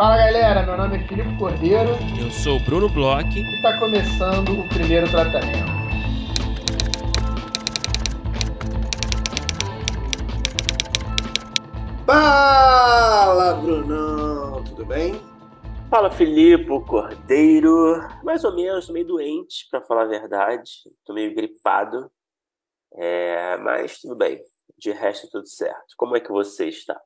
Fala galera, meu nome é Filipe Cordeiro. Eu sou o Bruno Bloch. E está começando o primeiro tratamento. Fala, Brunão, tudo bem? Fala, Filipe Cordeiro. Mais ou menos, meio doente, para falar a verdade. Tô meio gripado. É, mas tudo bem. De resto, tudo certo. Como é que você está?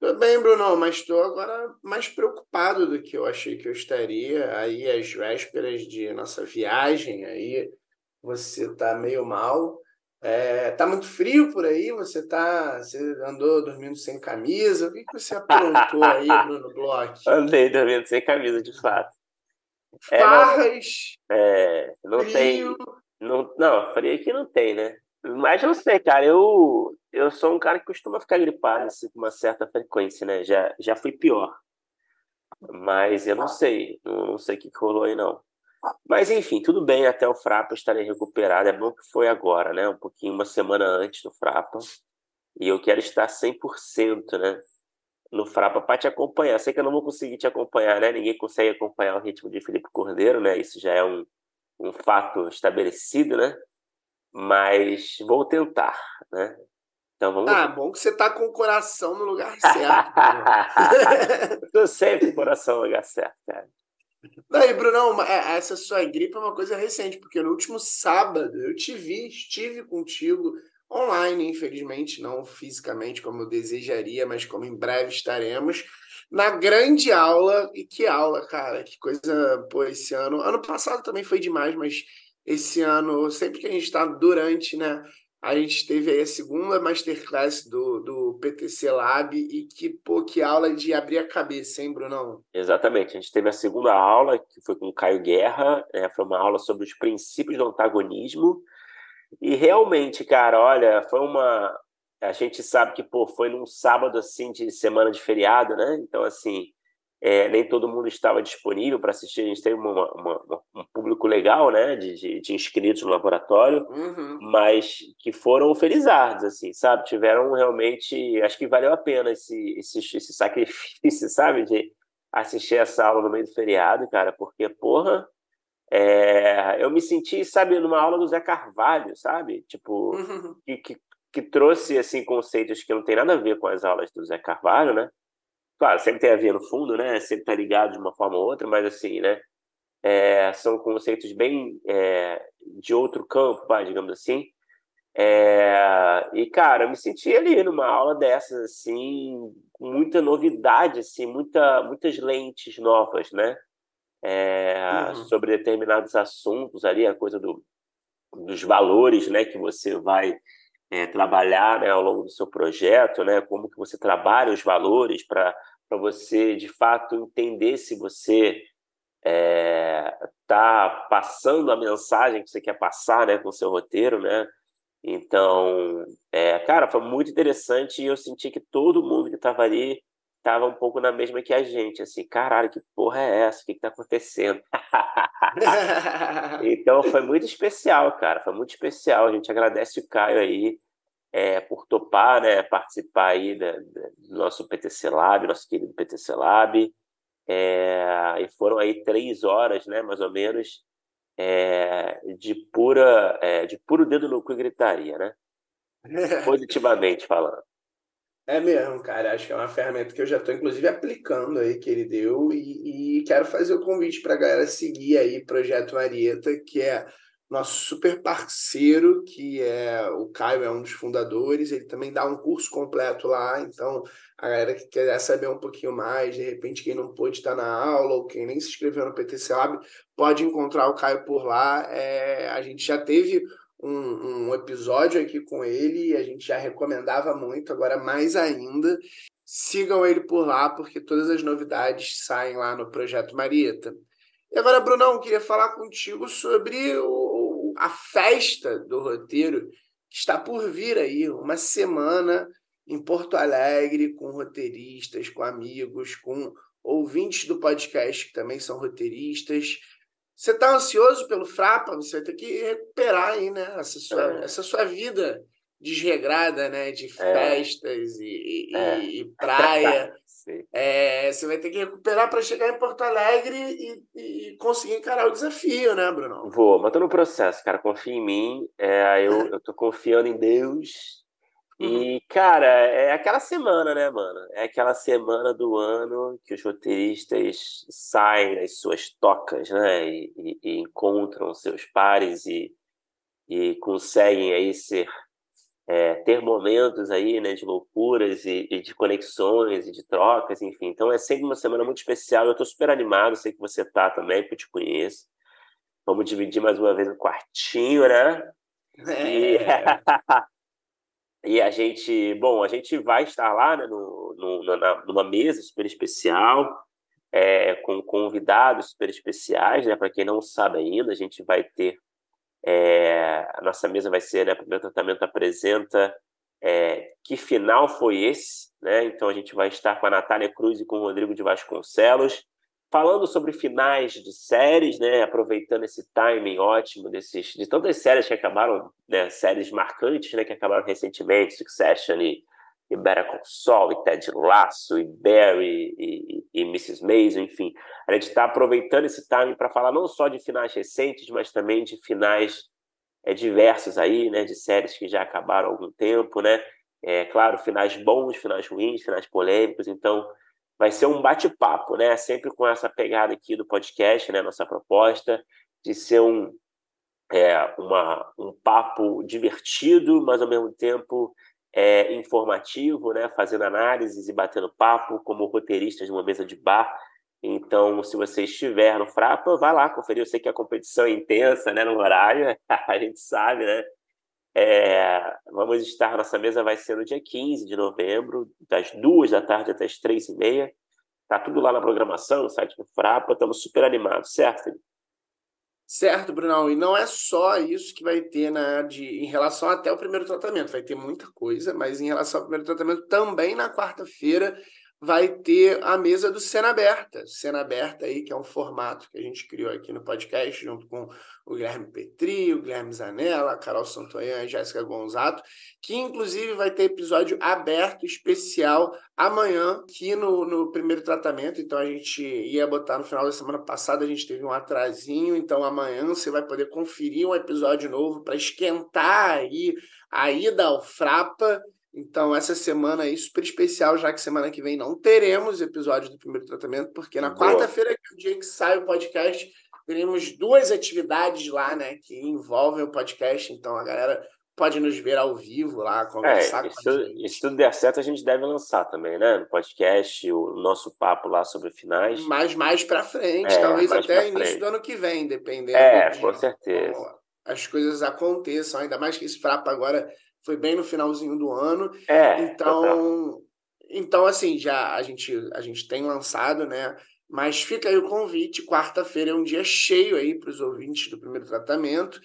Tudo bem, Bruno, mas estou agora mais preocupado do que eu achei que eu estaria. Aí, às vésperas de nossa viagem, aí você está meio mal. É, tá muito frio por aí? Você tá. Você andou dormindo sem camisa? O que, que você aprontou aí, Bruno Bloch? Andei dormindo sem camisa, de fato. Farras. É, não, é, não tem. Não, não, frio aqui não tem, né? Mas não sei, cara, eu, eu sou um cara que costuma ficar gripado assim, com uma certa frequência, né? Já, já fui pior. Mas eu não sei, não, não sei o que, rolou aí, não. Mas enfim, tudo bem, até o Frapa estarei recuperado. É bom que foi agora, né? Um pouquinho, uma semana antes do Frapa. E eu quero estar 100%, né? No Frapa para te acompanhar. Sei que eu não vou conseguir te acompanhar, né? Ninguém consegue acompanhar o ritmo de Felipe Cordeiro, né? Isso já é um, um fato estabelecido, né? mas vou tentar, né? Então vamos. Ah, bom que você tá com o coração no lugar certo. Tô sempre com o coração no lugar certo, cara. Daí, Brunão, é, essa sua gripe é uma coisa recente, porque no último sábado eu te vi, estive contigo online, infelizmente, não fisicamente como eu desejaria, mas como em breve estaremos, na grande aula. E que aula, cara, que coisa, pô, esse ano. Ano passado também foi demais, mas esse ano, sempre que a gente está durante, né? A gente teve aí a segunda masterclass do, do PTC Lab e que, pô, que aula de abrir a cabeça, hein, Brunão? Exatamente. A gente teve a segunda aula, que foi com o Caio Guerra, né? foi uma aula sobre os princípios do antagonismo. E realmente, cara, olha, foi uma. A gente sabe que, pô, foi num sábado assim de semana de feriado, né? Então, assim, é, nem todo mundo estava disponível para assistir. A gente teve uma, uma, um público legal, né, de, de, de inscritos no laboratório, uhum. mas que foram felizardos, assim, sabe? Tiveram realmente, acho que valeu a pena esse, esse, esse sacrifício, sabe, de assistir essa aula no meio do feriado, cara, porque, porra, é, eu me senti, sabe, numa aula do Zé Carvalho, sabe? Tipo, uhum. que, que, que trouxe, assim, conceitos que não tem nada a ver com as aulas do Zé Carvalho, né? Claro, sempre tem a ver no fundo, né? Sempre tá ligado de uma forma ou outra, mas assim, né? É, são conceitos bem é, de outro campo, pá, digamos assim. É, e, cara, eu me senti ali numa aula dessas, assim, com muita novidade, assim, muita, muitas lentes novas, né? É, uhum. Sobre determinados assuntos ali, a coisa do, dos valores, né? Que você vai é, trabalhar né, ao longo do seu projeto, né? Como que você trabalha os valores para para você de fato entender se você está é, passando a mensagem que você quer passar né, com o seu roteiro, né? Então, é, cara, foi muito interessante e eu senti que todo mundo que estava ali estava um pouco na mesma que a gente, assim, caralho, que porra é essa? O que está acontecendo? então, foi muito especial, cara, foi muito especial. A gente agradece o Caio aí, é, por topar né, participar aí da, da, do nosso PTC Lab, nosso querido PTC Lab. É, e foram aí três horas, né, mais ou menos, é, de pura é, de puro dedo no cu e gritaria, né? Positivamente falando. É mesmo, cara. Acho que é uma ferramenta que eu já estou, inclusive, aplicando aí, que ele deu. E, e quero fazer o convite para a galera seguir aí Projeto Marieta, que é nosso super parceiro, que é o Caio, é um dos fundadores, ele também dá um curso completo lá, então a galera que quer saber um pouquinho mais, de repente quem não pôde estar na aula ou quem nem se inscreveu no PTC Lab, pode encontrar o Caio por lá. É, a gente já teve um, um episódio aqui com ele e a gente já recomendava muito, agora mais ainda. Sigam ele por lá, porque todas as novidades saem lá no Projeto Marieta. E agora, Brunão, queria falar contigo sobre o, a festa do roteiro que está por vir aí, uma semana em Porto Alegre, com roteiristas, com amigos, com ouvintes do podcast que também são roteiristas. Você está ansioso pelo Frapa? Você vai ter que recuperar aí, né? Essa sua, é. essa sua vida desregrada, né? De é. festas é. e, é. e, praia. é, você vai ter que recuperar para chegar em Porto Alegre e, e, conseguir encarar o desafio, né, Bruno? Vou, mas tô no processo, cara. Confia em mim. É, eu, eu tô confiando em Deus. E, uhum. cara, é aquela semana, né, mano? É aquela semana do ano que os roteiristas saem das suas tocas, né? E, e, e encontram seus pares e, e conseguem aí ser é, ter momentos aí, né, de loucuras e, e, de conexões e de trocas, enfim. Então é sempre uma semana muito especial. Eu estou super animado, sei que você tá também, porque eu te conheço. Vamos dividir mais uma vez o quartinho, né? É. E, e, a gente, bom, a gente vai estar lá, né, no, no, na, numa mesa super especial, é, com convidados super especiais, né? Para quem não sabe ainda, a gente vai ter é, a nossa mesa vai ser, né, primeiro tratamento apresenta é, que final foi esse, né? Então a gente vai estar com a Natália Cruz e com o Rodrigo de Vasconcelos, falando sobre finais de séries, né? Aproveitando esse timing ótimo desses, de tantas séries que acabaram, né? Séries marcantes, né? Que acabaram recentemente, Succession e e Better Call Saul, e Ted Lasso, e Barry, e, e, e Mrs. Maisel, enfim. A gente está aproveitando esse time para falar não só de finais recentes, mas também de finais é, diversos aí, né, de séries que já acabaram há algum tempo, né? É, claro, finais bons, finais ruins, finais polêmicos, então vai ser um bate-papo, né? Sempre com essa pegada aqui do podcast, né? Nossa proposta de ser um, é, uma, um papo divertido, mas ao mesmo tempo é, informativo, né, fazendo análises e batendo papo como roteiristas de uma mesa de bar. Então, se você estiver no Frapa, vai lá conferir. Eu sei que a competição é intensa, né, no horário, a gente sabe, né? É, vamos estar, nossa mesa vai ser no dia 15 de novembro, das duas da tarde até as três e meia. Tá tudo lá na programação, no site do Frapa, estamos super animados, certo, Felipe? Certo, Brunão. E não é só isso que vai ter na, de, em relação até o primeiro tratamento. Vai ter muita coisa, mas em relação ao primeiro tratamento, também na quarta-feira vai ter a mesa do Cena Aberta. Cena Aberta aí, que é um formato que a gente criou aqui no podcast, junto com o Guilherme Petri, o Guilherme Zanella, a Carol Santoyan, a Jéssica Gonzato, que inclusive vai ter episódio aberto especial amanhã aqui no, no primeiro tratamento. Então a gente ia botar no final da semana passada, a gente teve um atrasinho, então amanhã você vai poder conferir um episódio novo para esquentar aí a ida ao Frapa então, essa semana aí super especial, já que semana que vem não teremos episódio do primeiro tratamento, porque na quarta-feira, que é o dia que sai o podcast, teremos duas atividades lá, né, que envolvem o podcast. Então, a galera pode nos ver ao vivo lá, conversar é, com a gente. Se tudo der certo, a gente deve lançar também, né? No podcast, o nosso papo lá sobre finais. Mas mais para frente, é, talvez até início frente. do ano que vem, dependendo. É, com certeza. As coisas aconteçam, ainda mais que esse Frapa agora foi bem no finalzinho do ano. É, então, então assim, já a gente, a gente tem lançado, né? Mas fica aí o convite, quarta-feira é um dia cheio aí para os ouvintes do primeiro tratamento.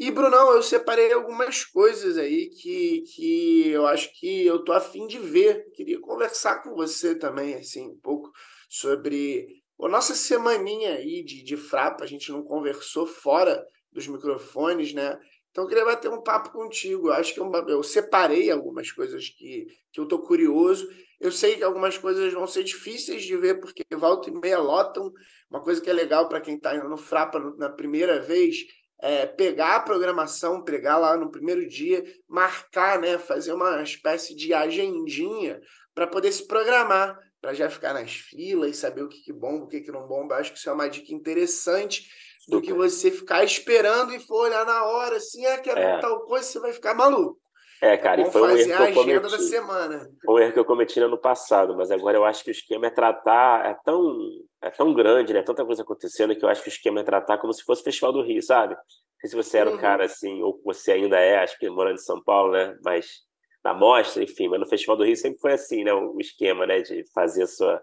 E, Brunão, eu separei algumas coisas aí que, que eu acho que eu tô afim de ver. Queria conversar com você também, assim, um pouco sobre a nossa semaninha aí de, de frapa. A gente não conversou fora dos microfones, né? Então, eu queria bater um papo contigo. Eu acho que eu, eu separei algumas coisas que, que eu estou curioso. Eu sei que algumas coisas vão ser difíceis de ver, porque volta e meia lotam. Uma coisa que é legal para quem está no Frapa na primeira vez é pegar a programação, pegar lá no primeiro dia, marcar, né, fazer uma espécie de agendinha para poder se programar, para já ficar nas filas, saber o que, que bomba, o que, que não bomba. Acho que isso é uma dica interessante do que você ficar esperando e for olhar na hora, assim, ah, quer é. tal coisa, você vai ficar maluco. É, cara, e foi um erro que eu cometi. Da semana. Foi um erro que eu cometi no ano passado, mas agora eu acho que o esquema é tratar, é tão, é tão grande, né? Tanta coisa acontecendo que eu acho que o esquema é tratar como se fosse o Festival do Rio, sabe? Não sei se você era uhum. um cara assim, ou você ainda é, acho que morando em São Paulo, né? Mas na mostra, enfim, mas no Festival do Rio sempre foi assim, né? O esquema, né? De fazer a sua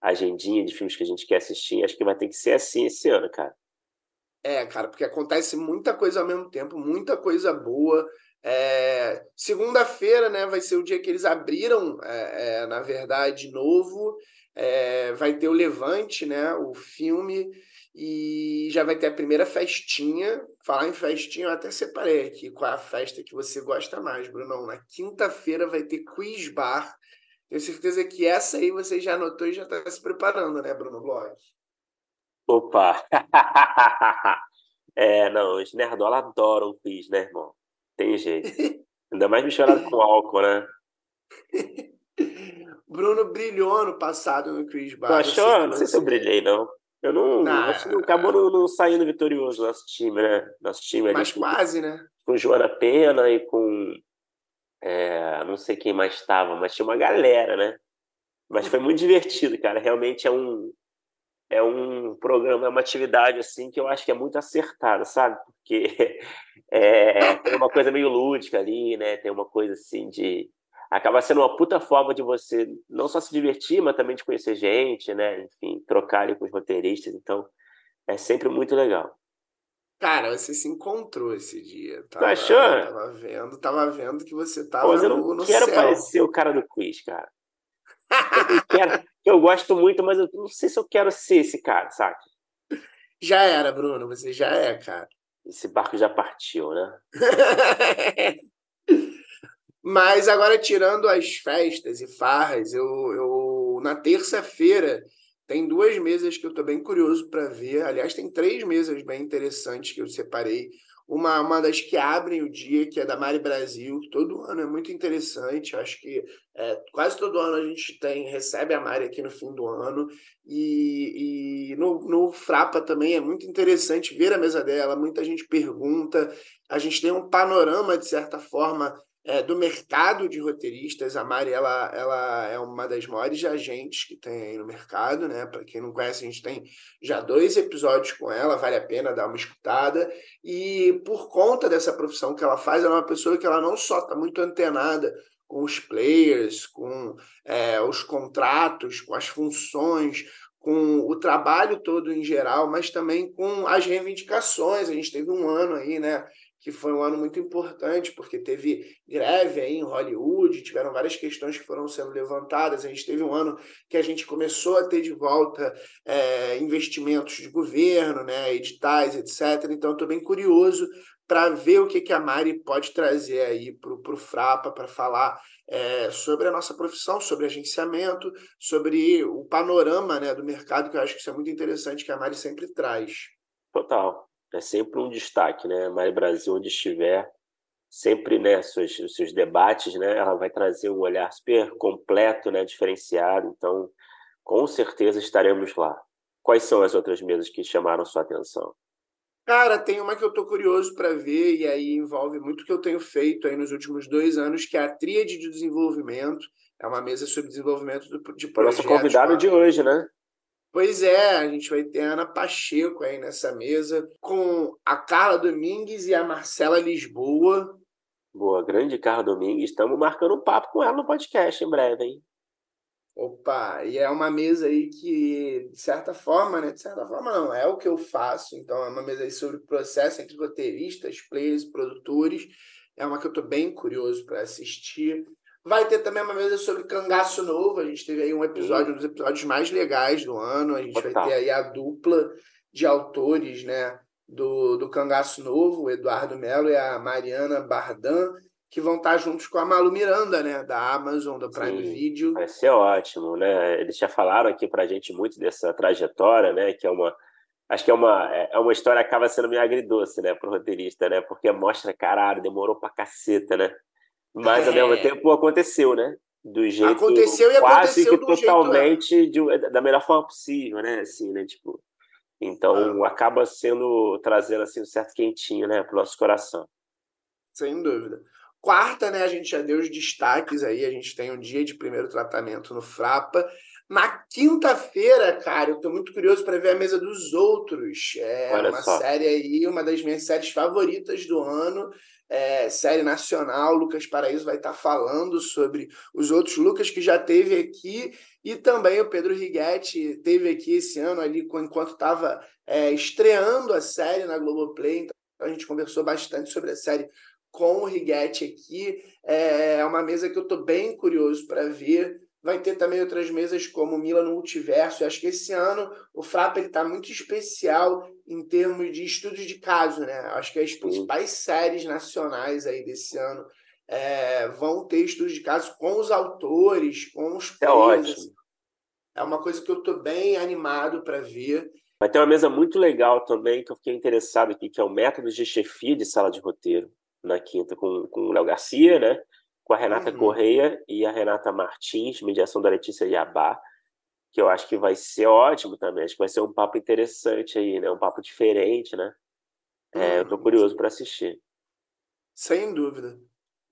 agendinha de filmes que a gente quer assistir. Acho que vai ter que ser assim esse ano, cara. É, cara, porque acontece muita coisa ao mesmo tempo, muita coisa boa. É... Segunda-feira, né, vai ser o dia que eles abriram, é, é, na verdade, novo. É, vai ter o Levante, né, o filme. E já vai ter a primeira festinha. Falar em festinha, eu até separei aqui qual é a festa que você gosta mais, Brunão. Na quinta-feira vai ter quiz bar. Tenho certeza que essa aí você já anotou e já está se preparando, né, Bruno Blog? Opa! é, não, os nerdola adoram quiz, né, irmão? Tem jeito. Ainda mais misturado com álcool, né? Bruno brilhou ano passado no Chris Bar. Tu achou? Não sei se eu brilhei, não. Eu não. não acho que acabou não, não, saindo vitorioso nosso time, né? Nosso time ali. Mas quase, né? Com Joana Pena e com. É, não sei quem mais estava, mas tinha uma galera, né? Mas foi muito divertido, cara. Realmente é um. É um programa, é uma atividade assim que eu acho que é muito acertada, sabe? Porque é, tem uma coisa meio lúdica ali, né? Tem uma coisa assim de acaba sendo uma puta forma de você não só se divertir, mas também de conhecer gente, né? Enfim, trocar ali com os roteiristas. Então, é sempre muito legal. Cara, você se encontrou esse dia. Tava, tá achou? Tava vendo, tava vendo que você tava Pô, eu não no, no quero céu. parecer o cara do quiz, cara. Eu, quero, eu gosto muito, mas eu não sei se eu quero ser esse cara, sabe? Já era, Bruno. Você já é, cara. Esse barco já partiu, né? Mas agora, tirando as festas e farras, eu, eu na terça-feira tem duas mesas que eu estou bem curioso para ver. Aliás, tem três mesas bem interessantes que eu separei. Uma, uma das que abrem o dia, que é da Mari Brasil, que todo ano é muito interessante. Acho que é, quase todo ano a gente tem recebe a Mari aqui no fim do ano. E, e no, no Frapa também é muito interessante ver a mesa dela. Muita gente pergunta. A gente tem um panorama, de certa forma, é, do mercado de roteiristas. A Mari ela, ela é uma das maiores agentes que tem aí no mercado, né? Para quem não conhece, a gente tem já dois episódios com ela, vale a pena dar uma escutada. E por conta dessa profissão que ela faz, ela é uma pessoa que ela não só está muito antenada com os players, com é, os contratos, com as funções, com o trabalho todo em geral, mas também com as reivindicações. A gente teve um ano aí, né? Que foi um ano muito importante, porque teve greve aí em Hollywood, tiveram várias questões que foram sendo levantadas. A gente teve um ano que a gente começou a ter de volta é, investimentos de governo, né, editais, etc. Então, estou bem curioso para ver o que, que a Mari pode trazer aí para o Frapa, para falar é, sobre a nossa profissão, sobre agenciamento, sobre o panorama né, do mercado, que eu acho que isso é muito interessante, que a Mari sempre traz. Total é sempre um destaque, né? Mari Brasil, onde estiver, sempre, né, seus, seus debates, né, ela vai trazer um olhar super completo, né, diferenciado. Então, com certeza estaremos lá. Quais são as outras mesas que chamaram sua atenção? Cara, tem uma que eu tô curioso para ver, e aí envolve muito o que eu tenho feito aí nos últimos dois anos, que é a Tríade de Desenvolvimento. É uma mesa sobre desenvolvimento de projetos. Nosso convidado de hoje, né? Pois é, a gente vai ter a Ana Pacheco aí nessa mesa, com a Carla Domingues e a Marcela Lisboa. Boa, grande Carla Domingues. Estamos marcando um papo com ela no podcast em breve, hein? Opa, e é uma mesa aí que, de certa forma, né? De certa forma, não, é o que eu faço. Então, é uma mesa aí sobre o processo entre roteiristas, players e produtores. É uma que eu estou bem curioso para assistir. Vai ter também uma mesa sobre cangaço novo. A gente teve aí um episódio, um dos episódios mais legais do ano. A gente vai ter aí a dupla de autores, né? Do, do Cangaço Novo, o Eduardo Melo e a Mariana Bardan, que vão estar juntos com a Malu Miranda, né? Da Amazon, da Prime Sim, Video. Vai ser ótimo, né? Eles já falaram aqui pra gente muito dessa trajetória, né? Que é uma. Acho que é uma, é uma história que acaba sendo meio agridoce, né, pro roteirista, né? Porque mostra, caralho, demorou pra caceta, né? Mas, ao mesmo é. tempo, aconteceu, né? Do jeito aconteceu e quase aconteceu que totalmente de, da melhor forma possível, né? Assim, né? Tipo, então, ah. acaba sendo, trazendo assim, um certo quentinho, né? Pro nosso coração. Sem dúvida. Quarta, né? A gente já deu os destaques aí. A gente tem um dia de primeiro tratamento no Frapa. Na quinta-feira, cara, eu tô muito curioso para ver a mesa dos outros. É Olha uma só. série aí, uma das minhas séries favoritas do ano é, série nacional. Lucas Paraíso vai estar falando sobre os outros Lucas que já teve aqui e também o Pedro Righetti teve aqui esse ano ali enquanto estava é, estreando a série na Globoplay. Então a gente conversou bastante sobre a série com o Righetti aqui. É, é uma mesa que eu estou bem curioso para ver. Vai ter também outras mesas como Mila no Multiverso. Eu acho que esse ano o Frapa está muito especial em termos de estudos de caso, né? Eu acho que as principais séries nacionais aí desse ano é, vão ter estudos de caso com os autores, com os É ótimo. É uma coisa que eu estou bem animado para ver. Vai ter uma mesa muito legal também, que eu fiquei interessado aqui, que é o método de chefia de sala de roteiro, na quinta, com, com o Léo Garcia, né? Com a Renata uhum. Correia e a Renata Martins, mediação da Letícia Iabá, que eu acho que vai ser ótimo também. Acho que vai ser um papo interessante aí, né? Um papo diferente, né? É, eu tô uhum. curioso para assistir. Sem dúvida.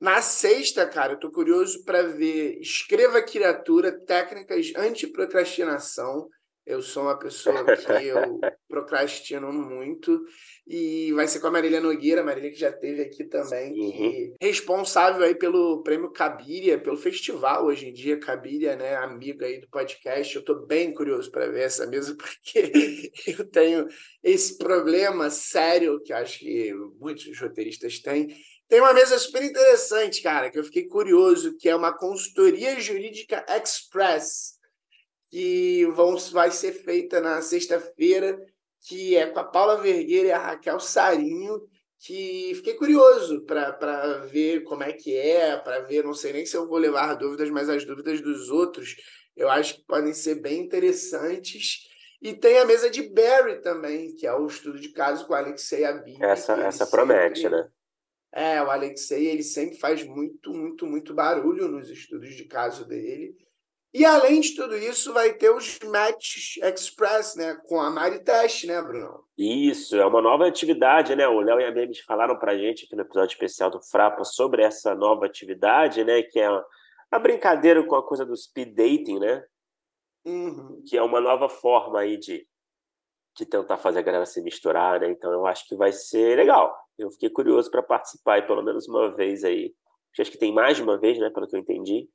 Na sexta, cara, eu tô curioso para ver Escreva Criatura, Técnicas Antiprocrastinação. Eu sou uma pessoa que eu procrastino muito. E vai ser com a Marília Nogueira, a Marília que já teve aqui também, uhum. que responsável aí pelo prêmio Cabiria, pelo festival hoje em dia, Cabiria, né, amiga aí do podcast. Eu estou bem curioso para ver essa mesa, porque eu tenho esse problema sério que acho que muitos roteiristas têm. Tem uma mesa super interessante, cara, que eu fiquei curioso, que é uma consultoria jurídica express que vão, vai ser feita na sexta-feira, que é com a Paula Vergueira e a Raquel Sarinho, que fiquei curioso para ver como é que é, para ver, não sei nem se eu vou levar dúvidas, mas as dúvidas dos outros eu acho que podem ser bem interessantes. E tem a mesa de Barry também, que é o estudo de caso com o Alexei Abib. Essa, essa promete, né? É, o Alexei, ele sempre faz muito, muito, muito barulho nos estudos de caso dele. E além de tudo isso, vai ter os Match Express, né? Com a Mari Teste, né, Bruno? Isso, é uma nova atividade, né? O Léo e a Memes falaram pra gente aqui no episódio especial do Frapa sobre essa nova atividade, né? Que é a brincadeira com a coisa do speed dating, né? Uhum. Que é uma nova forma aí de, de tentar fazer a galera se misturar, né? Então eu acho que vai ser legal. Eu fiquei curioso para participar e pelo menos uma vez aí. Acho que tem mais de uma vez, né? Pelo que eu entendi.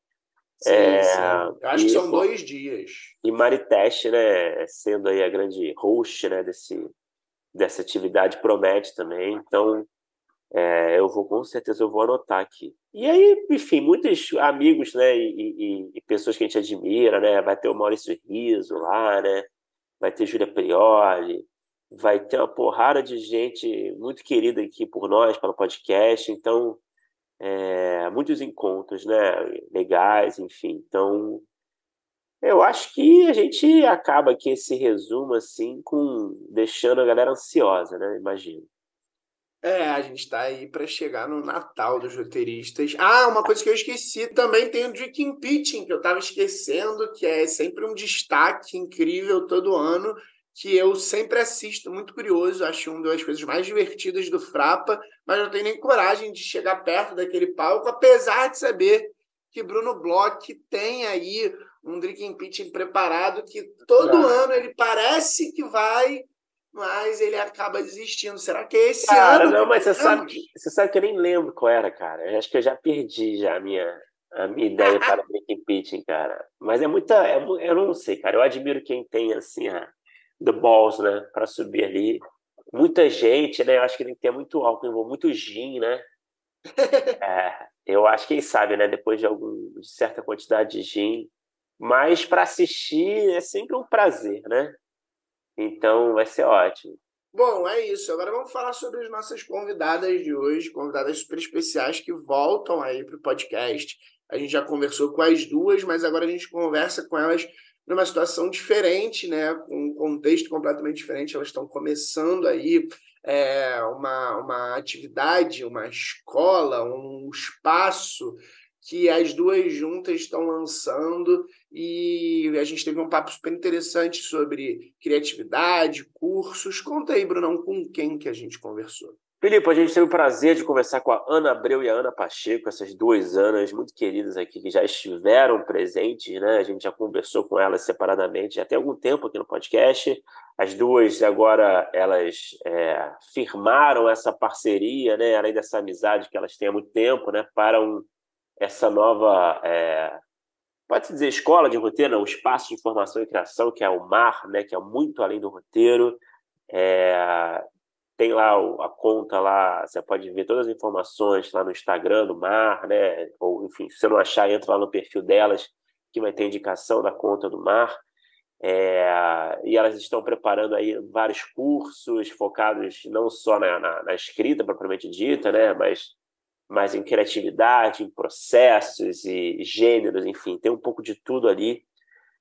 Sim, é, sim. Eu acho e, que são pô, dois dias. E Mariteste, né, sendo aí a grande host né, desse, dessa atividade, promete também. Então, é, eu vou, com certeza, eu vou anotar aqui. E aí, enfim, muitos amigos, né, e, e, e, pessoas que a gente admira, né, vai ter o Maurício Riso lá, né, vai ter Júlia Prioli, vai ter uma porrada de gente muito querida aqui por nós, pelo podcast, então é, muitos encontros né, legais, enfim. Então, eu acho que a gente acaba aqui esse resumo assim com deixando a galera ansiosa, né? Imagino. É, a gente está aí para chegar no Natal dos roteiristas. Ah, uma coisa que eu esqueci também tem o Drinking Pitching, que eu estava esquecendo, que é sempre um destaque incrível todo ano que eu sempre assisto, muito curioso, acho uma das coisas mais divertidas do Frapa, mas não tenho nem coragem de chegar perto daquele palco, apesar de saber que Bruno Bloch tem aí um drinking pitching preparado que todo ah. ano ele parece que vai, mas ele acaba desistindo. Será que é esse cara, ano? Não, mas você sabe, você sabe que eu nem lembro qual era, cara. Eu acho que eu já perdi já a minha, a minha ideia para drinking pitching, cara. Mas é muita, é, eu não sei, cara. Eu admiro quem tem assim a The Balls, né? Para subir ali. Muita gente, né? Eu acho que tem que ter muito álcool, muito gin, né? é, eu acho, quem sabe, né? Depois de, algum, de certa quantidade de gin. Mas para assistir é sempre um prazer, né? Então vai ser ótimo. Bom, é isso. Agora vamos falar sobre as nossas convidadas de hoje, convidadas super especiais que voltam aí para o podcast. A gente já conversou com as duas, mas agora a gente conversa com elas numa situação diferente, né, com um contexto completamente diferente. Elas estão começando aí é, uma, uma atividade, uma escola, um espaço que as duas juntas estão lançando e a gente teve um papo super interessante sobre criatividade, cursos. Conta aí, Brunão, com quem que a gente conversou. Filipe, a gente teve o prazer de conversar com a Ana Abreu e a Ana Pacheco, essas duas Anas muito queridas aqui que já estiveram presentes, né? A gente já conversou com elas separadamente já tem algum tempo aqui no podcast. As duas agora elas é, firmaram essa parceria, né? Além dessa amizade que elas têm há muito tempo, né? Para um, essa nova é, pode-se dizer escola de roteiro, não, um espaço de informação e criação, que é o MAR, né, que é muito além do roteiro. É, tem lá a conta lá, você pode ver todas as informações lá no Instagram do Mar, né? Ou enfim, se você não achar, entra lá no perfil delas, que vai ter indicação da conta do mar. É, e elas estão preparando aí vários cursos focados não só na, na, na escrita propriamente dita, né, mas, mas em criatividade, em processos e gêneros, enfim, tem um pouco de tudo ali.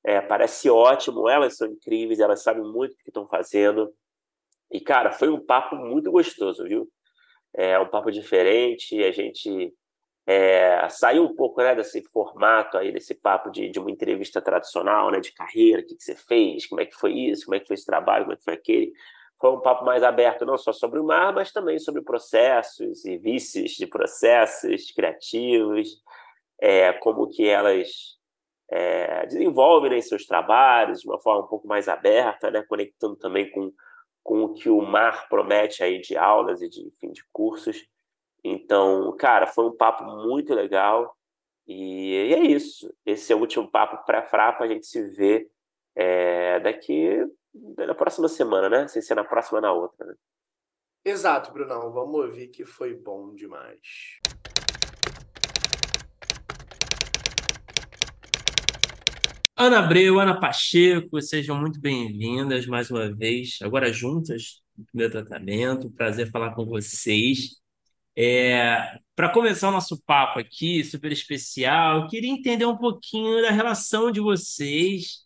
É, parece ótimo, elas são incríveis, elas sabem muito o que estão fazendo. E, cara, foi um papo muito gostoso, viu? É um papo diferente, a gente é, saiu um pouco né, desse formato aí, desse papo de, de uma entrevista tradicional, né, de carreira, o que, que você fez, como é que foi isso, como é que foi esse trabalho, como é que foi aquele. Foi um papo mais aberto, não só sobre o mar, mas também sobre processos e vícios de processos criativos, é, como que elas é, desenvolvem né, seus trabalhos de uma forma um pouco mais aberta, né, conectando também com, com o que o mar promete aí de aulas e de, enfim, de cursos. Então, cara, foi um papo muito legal. E, e é isso. Esse é o último papo pré-frapa. A gente se vê é, daqui na próxima semana, né? Sem ser na próxima, na outra. Né? Exato, Brunão. Vamos ouvir que foi bom demais. Ana Abreu, Ana Pacheco, sejam muito bem-vindas mais uma vez, agora juntas no primeiro tratamento. Prazer falar com vocês. É, Para começar o nosso papo aqui, super especial, queria entender um pouquinho da relação de vocês,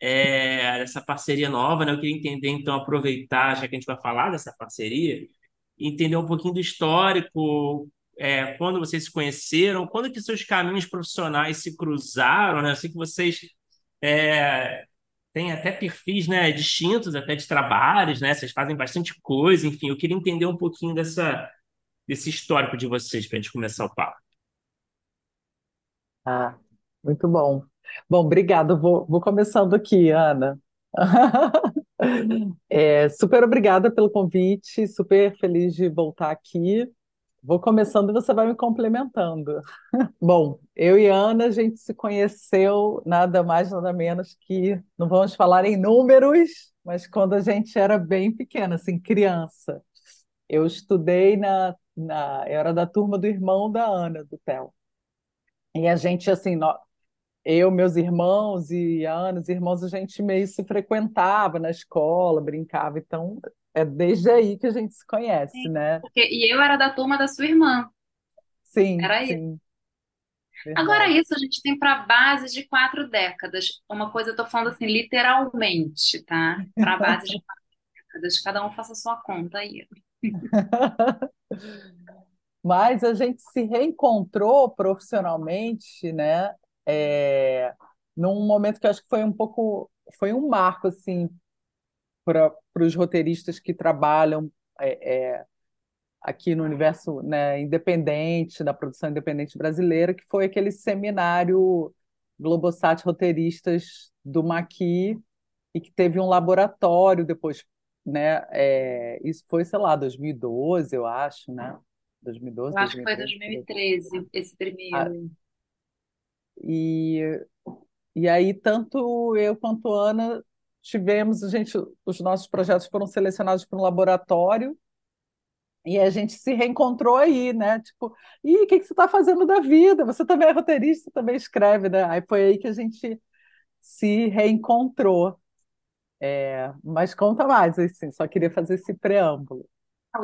é, dessa parceria nova, né? Eu queria entender, então, aproveitar, já que a gente vai falar dessa parceria, entender um pouquinho do histórico, é, quando vocês se conheceram, quando que seus caminhos profissionais se cruzaram, né? Eu sei que vocês é, têm até perfis, né, distintos, até de trabalhos, né? Vocês fazem bastante coisa, enfim, eu queria entender um pouquinho dessa desse histórico de vocês para a gente começar o papo. Ah, muito bom. Bom, obrigado. Vou, vou começando aqui, Ana. É, super obrigada pelo convite, super feliz de voltar aqui. Vou começando e você vai me complementando. Bom, eu e Ana, a gente se conheceu nada mais, nada menos que, não vamos falar em números, mas quando a gente era bem pequena, assim, criança. Eu estudei na na, eu era da turma do irmão da Ana, do Theo. E a gente, assim, eu, meus irmãos e Ana, os irmãos, a gente meio se frequentava na escola, brincava. Então, é desde aí que a gente se conhece, Sim, né? porque, e eu era da turma da sua irmã. Sim, Era isso. Agora, isso a gente tem para base de quatro décadas. Uma coisa eu tô falando assim, literalmente, tá? Para base de quatro décadas. Cada um faça a sua conta aí. Mas a gente se reencontrou profissionalmente, né? É, num momento que eu acho que foi um pouco, foi um marco assim para os roteiristas que trabalham é, é, aqui no universo, né, independente, da produção independente brasileira, que foi aquele seminário Globosat Roteiristas do Maqui, e que teve um laboratório depois né? É, isso foi, sei lá, 2012, eu acho, né? 2012, Eu acho que foi 2013. 2013, esse Ah, primeiro. e, e aí, tanto eu quanto a Ana tivemos, a gente, os nossos projetos foram selecionados para um laboratório e a gente se reencontrou aí, né? Tipo, e o que que você está fazendo da vida? Você também é roteirista, você também escreve, né? Aí foi aí que a gente se reencontrou. É, mas conta mais, assim, só queria fazer esse preâmbulo.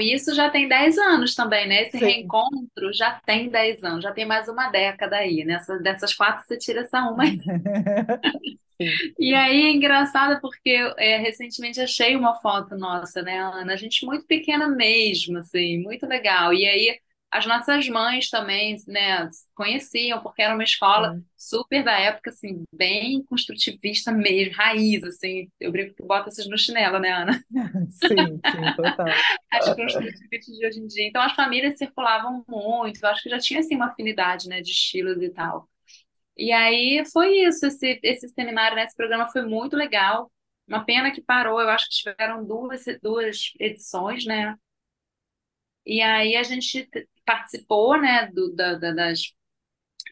Isso já tem 10 anos também, né? Esse Sim. reencontro já tem 10 anos, já tem mais uma década aí. Nessa, dessas quatro, você tira essa uma aí. E aí é engraçado porque é, recentemente achei uma foto nossa, né, Ana? A gente muito pequena mesmo, assim, muito legal. E aí as nossas mães também, né, conheciam, porque era uma escola super da época, assim, bem construtivista mesmo, raiz, assim. Eu brinco que bota essas no chinelo, né, Ana? sim, sim, total. As construtivistas de hoje em dia. Então as famílias circulavam muito, eu acho que já tinha, assim, uma afinidade, né, de estilos e tal. E aí foi isso, esse, esse seminário, né, esse programa foi muito legal. Uma pena que parou, eu acho que tiveram duas, duas edições, né? E aí a gente participou, né, do, da, da, das,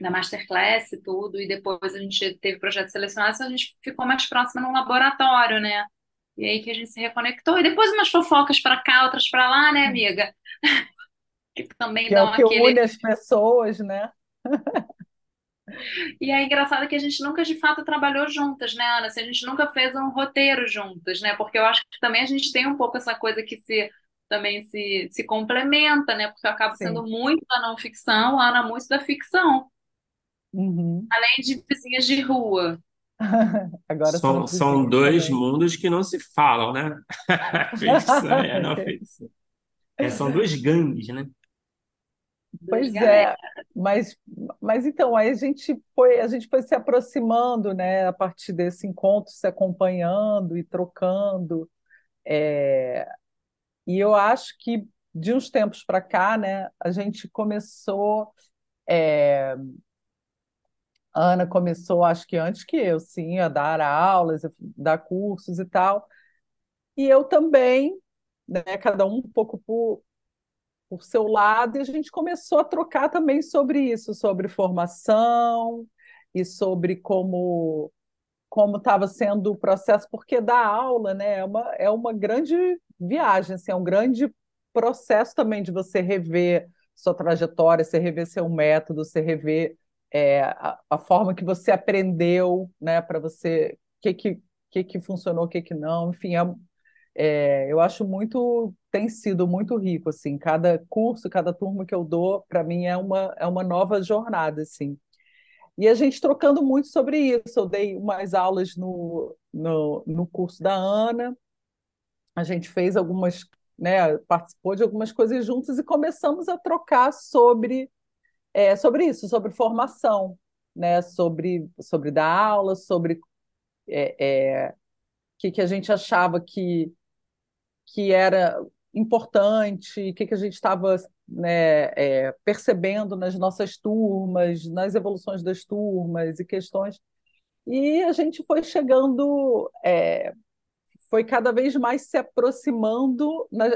da masterclass e tudo, e depois a gente teve projetos selecionados, a gente ficou mais próxima no laboratório, né? E aí que a gente se reconectou. E depois umas fofocas para cá, outras para lá, né, amiga? Que também Que é dão o que aquele. une as pessoas, né? E é engraçado que a gente nunca de fato trabalhou juntas, né, Ana? Se a gente nunca fez um roteiro juntas, né? Porque eu acho que também a gente tem um pouco essa coisa que se também se, se complementa, né? Porque eu acabo sendo Sim. muito da não ficção, a Ana muito da ficção, Uhum. além de vizinhas de rua. Agora São, são dois também. mundos que não se falam, né? Ficção e a não ficção. É, são dois gangues, né? Pois é, mas, mas então, aí a gente foi, a gente foi se aproximando, né, a partir desse encontro, se acompanhando e trocando. É, e eu acho que de uns tempos para cá, né, a gente começou, é, a Ana começou, acho que antes que eu, sim, a dar aulas, a dar cursos e tal. E eu também, né, cada um um pouco por, por seu lado, e a gente começou a trocar também sobre isso, sobre formação e sobre como como estava sendo o processo, porque dar aula, né, é uma, é uma grande viagem, assim, é um grande processo também de você rever sua trajetória, você rever seu método, você rever é, a, a forma que você aprendeu, né, para você, o que que, que que funcionou, o que que não, enfim, é, é, eu acho muito, tem sido muito rico, assim, cada curso, cada turma que eu dou, para mim é uma, é uma nova jornada, assim. E a gente trocando muito sobre isso. Eu dei umas aulas no, no, no curso da Ana, a gente fez algumas, né, participou de algumas coisas juntos e começamos a trocar sobre, é, sobre isso, sobre formação, né, sobre, sobre dar aula, sobre é, é, o que, que a gente achava que que era importante, o que, que a gente estava né, é, percebendo nas nossas turmas, nas evoluções das turmas e questões. E a gente foi chegando, é, foi cada vez mais se aproximando na,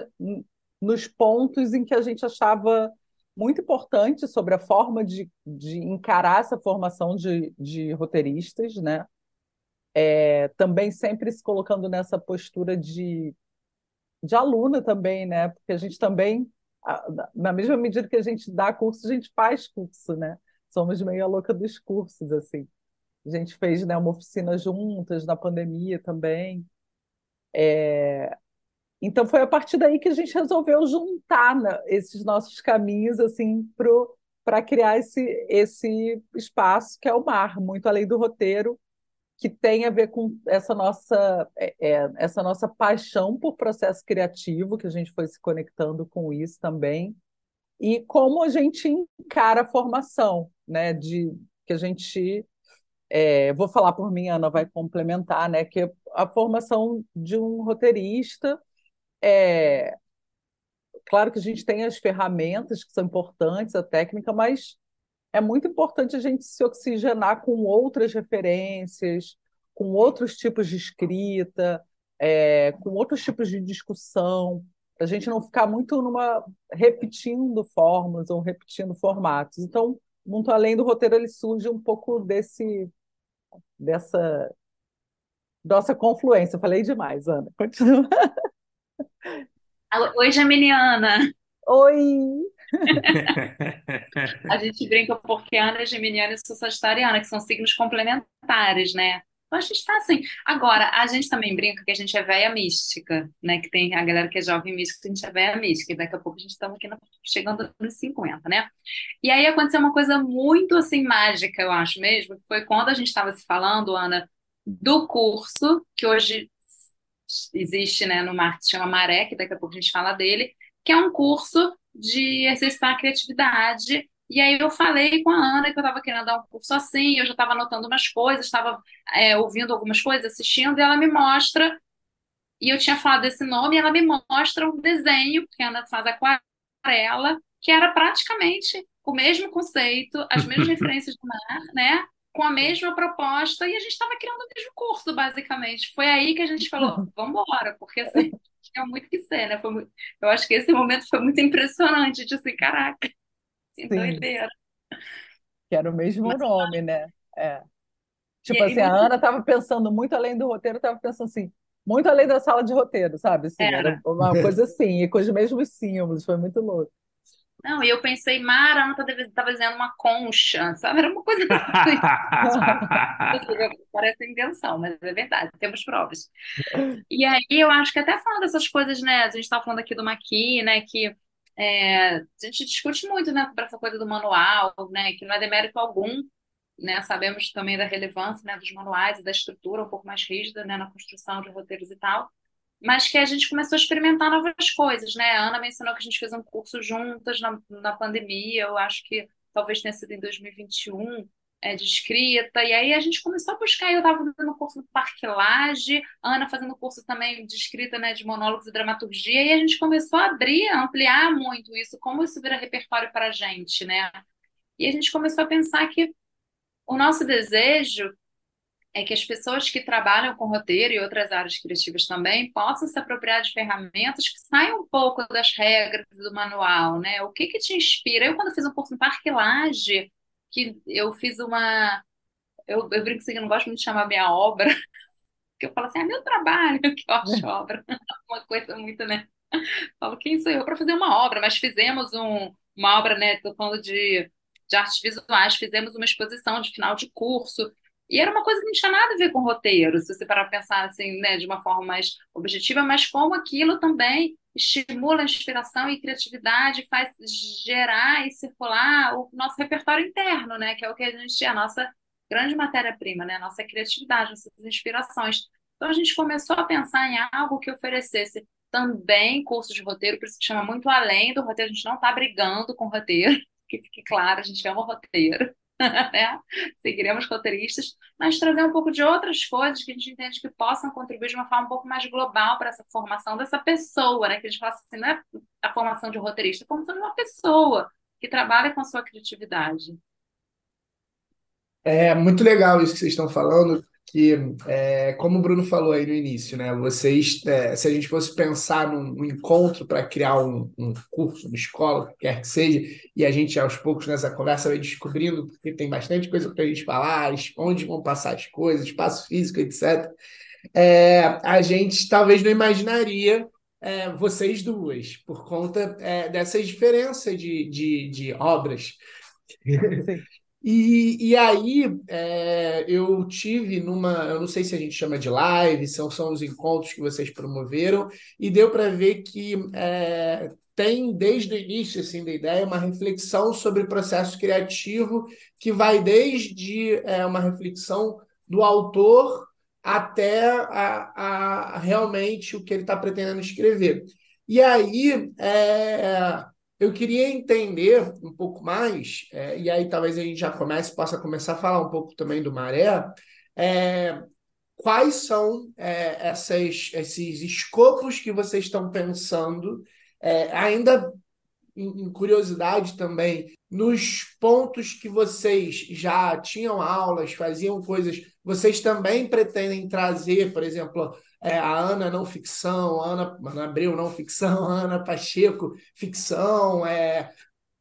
nos pontos em que a gente achava muito importante sobre a forma de, de encarar essa formação de, de roteiristas, né? É, também sempre se colocando nessa postura de de aluna também, né? Porque a gente também, na mesma medida que a gente dá curso, a gente faz curso, né? Somos meio a louca dos cursos, assim. A gente fez, né, uma oficina juntas na pandemia também. É... Então foi a partir daí que a gente resolveu juntar né, esses nossos caminhos assim para criar esse, esse espaço que é o mar, muito além do roteiro, que tem a ver com essa nossa, é, é, essa nossa paixão por processo criativo, que a gente foi se conectando com isso também, e como a gente encara a formação, né? De que a gente, é, vou falar por mim, Ana vai complementar, né? Que a formação de um roteirista é claro que a gente tem as ferramentas que são importantes, a técnica, mas é muito importante a gente se oxigenar com outras referências, com outros tipos de escrita, é, com outros tipos de discussão, para a gente não ficar muito numa repetindo fórmulas ou repetindo formatos. Então, muito além do roteiro, ele surge um pouco desse dessa nossa confluência. Eu falei demais, Ana. Continua. Oi, Geminiana. Oi! A gente brinca porque Ana é geminiana e sou sagitariana, que são signos complementares, né? Então a gente está assim. Agora, a gente também brinca que a gente é véia mística, né? Que tem a galera que é jovem mística, a gente é véia mística. E daqui a pouco a gente estamos aqui no, chegando nos 50, né? E aí aconteceu uma coisa muito assim mágica, eu acho mesmo, que foi quando a gente estava se falando, Ana, do curso, que hoje existe, né, no marketing, chama Maré, que daqui a pouco a gente fala dele, que é um curso de exercitar a criatividade. E aí eu falei com a Ana que eu estava querendo dar um curso assim, eu já estava anotando umas coisas, estava é, ouvindo algumas coisas, assistindo, e ela me mostra, e eu tinha falado desse nome, e ela me mostra um desenho, que a Ana faz aquarela, que era praticamente o mesmo conceito, as mesmas referências do mar, né? Com a mesma proposta, e a gente estava criando o mesmo curso, basicamente. Foi aí que a gente falou, vamos embora, porque assim, tinha muito que ser, né? Muito... Eu acho que esse momento foi muito impressionante, de assim, caraca, que doideira. que era o mesmo Mas, nome, né? É. Tipo assim, a Ana estava pensando muito além do roteiro, estava pensando assim, muito além da sala de roteiro, sabe? Assim, era era. uma coisa assim, e com os mesmos símbolos, foi muito louco. Não, e eu pensei, Mara, a Ana tá tá desenhando uma concha, sabe? Era uma coisa assim. Parece invenção, mas é verdade, temos provas. E aí eu acho que até falando dessas coisas, né? A gente estava falando aqui do Maqui, né? Que é, a gente discute muito, né, sobre essa coisa do manual, né? Que não é demérito algum, né? Sabemos também da relevância, né, dos manuais e da estrutura um pouco mais rígida, né, na construção de roteiros e tal. Mas que a gente começou a experimentar novas coisas, né? A Ana mencionou que a gente fez um curso juntas na, na pandemia, eu acho que talvez tenha sido em 2021 é, de escrita, e aí a gente começou a buscar, eu estava fazendo curso no Parque Lage, a Ana fazendo curso também de escrita, né, de monólogos e dramaturgia, e a gente começou a abrir, a ampliar muito isso, como isso vira repertório para a gente, né? E a gente começou a pensar que o nosso desejo é que as pessoas que trabalham com roteiro e outras áreas criativas também possam se apropriar de ferramentas que saiam um pouco das regras do manual, né? O que que te inspira? Eu, quando fiz um curso no Parque Lage, que eu fiz uma. Eu, eu brinco assim, que eu não gosto muito de chamar minha obra, porque eu falo assim, é meu trabalho, que eu acho obra. Uma coisa muito, né? Eu falo, quem sou eu para fazer uma obra? Mas fizemos um, uma obra, né? Estou falando de, de artes visuais, fizemos uma exposição de final de curso. E era uma coisa que não tinha nada a ver com roteiro, se você parar para pensar assim, né, de uma forma mais objetiva, mas como aquilo também estimula a inspiração e criatividade, faz gerar e circular o nosso repertório interno, né, que é o que a gente a nossa grande matéria-prima, né, a nossa criatividade, nossas inspirações. Então a gente começou a pensar em algo que oferecesse também curso de roteiro, por isso que chama muito além do roteiro, a gente não está brigando com roteiro, que fique claro, a gente ama roteiro né? Seguiremos roteiristas, mas trazer um pouco de outras coisas que a gente entende que possam contribuir de uma forma um pouco mais global para essa formação dessa pessoa, né? Que a gente fala assim, não é a formação de roteirista, é formação de uma pessoa que trabalha com a sua criatividade. É muito legal isso que vocês estão falando, que, é, como o Bruno falou aí no início, né? Vocês, é, se a gente fosse pensar num, encontro para criar um, um, curso, uma escola, quer que seja, e a gente aos poucos nessa conversa vai descobrindo, porque tem bastante coisa para a gente falar, onde vão passar as coisas, espaço físico, etc. É, a gente talvez não imaginaria é, vocês duas, por conta é, dessas diferenças de, de, de obras. Sim. E, e aí é, eu tive numa, eu não sei se a gente chama de live, são, são os encontros que vocês promoveram, e deu para ver que é, tem desde o início assim, da ideia uma reflexão sobre o processo criativo que vai desde é, uma reflexão do autor até a, a realmente o que ele está pretendendo escrever. E aí é, eu queria entender um pouco mais, é, e aí talvez a gente já comece, possa começar a falar um pouco também do Maré, é, quais são é, essas, esses escopos que vocês estão pensando, é, ainda em, em curiosidade também, nos pontos que vocês já tinham aulas, faziam coisas, vocês também pretendem trazer, por exemplo, é, a Ana não ficção, a Ana, Ana Abreu não ficção, a Ana Pacheco ficção, é,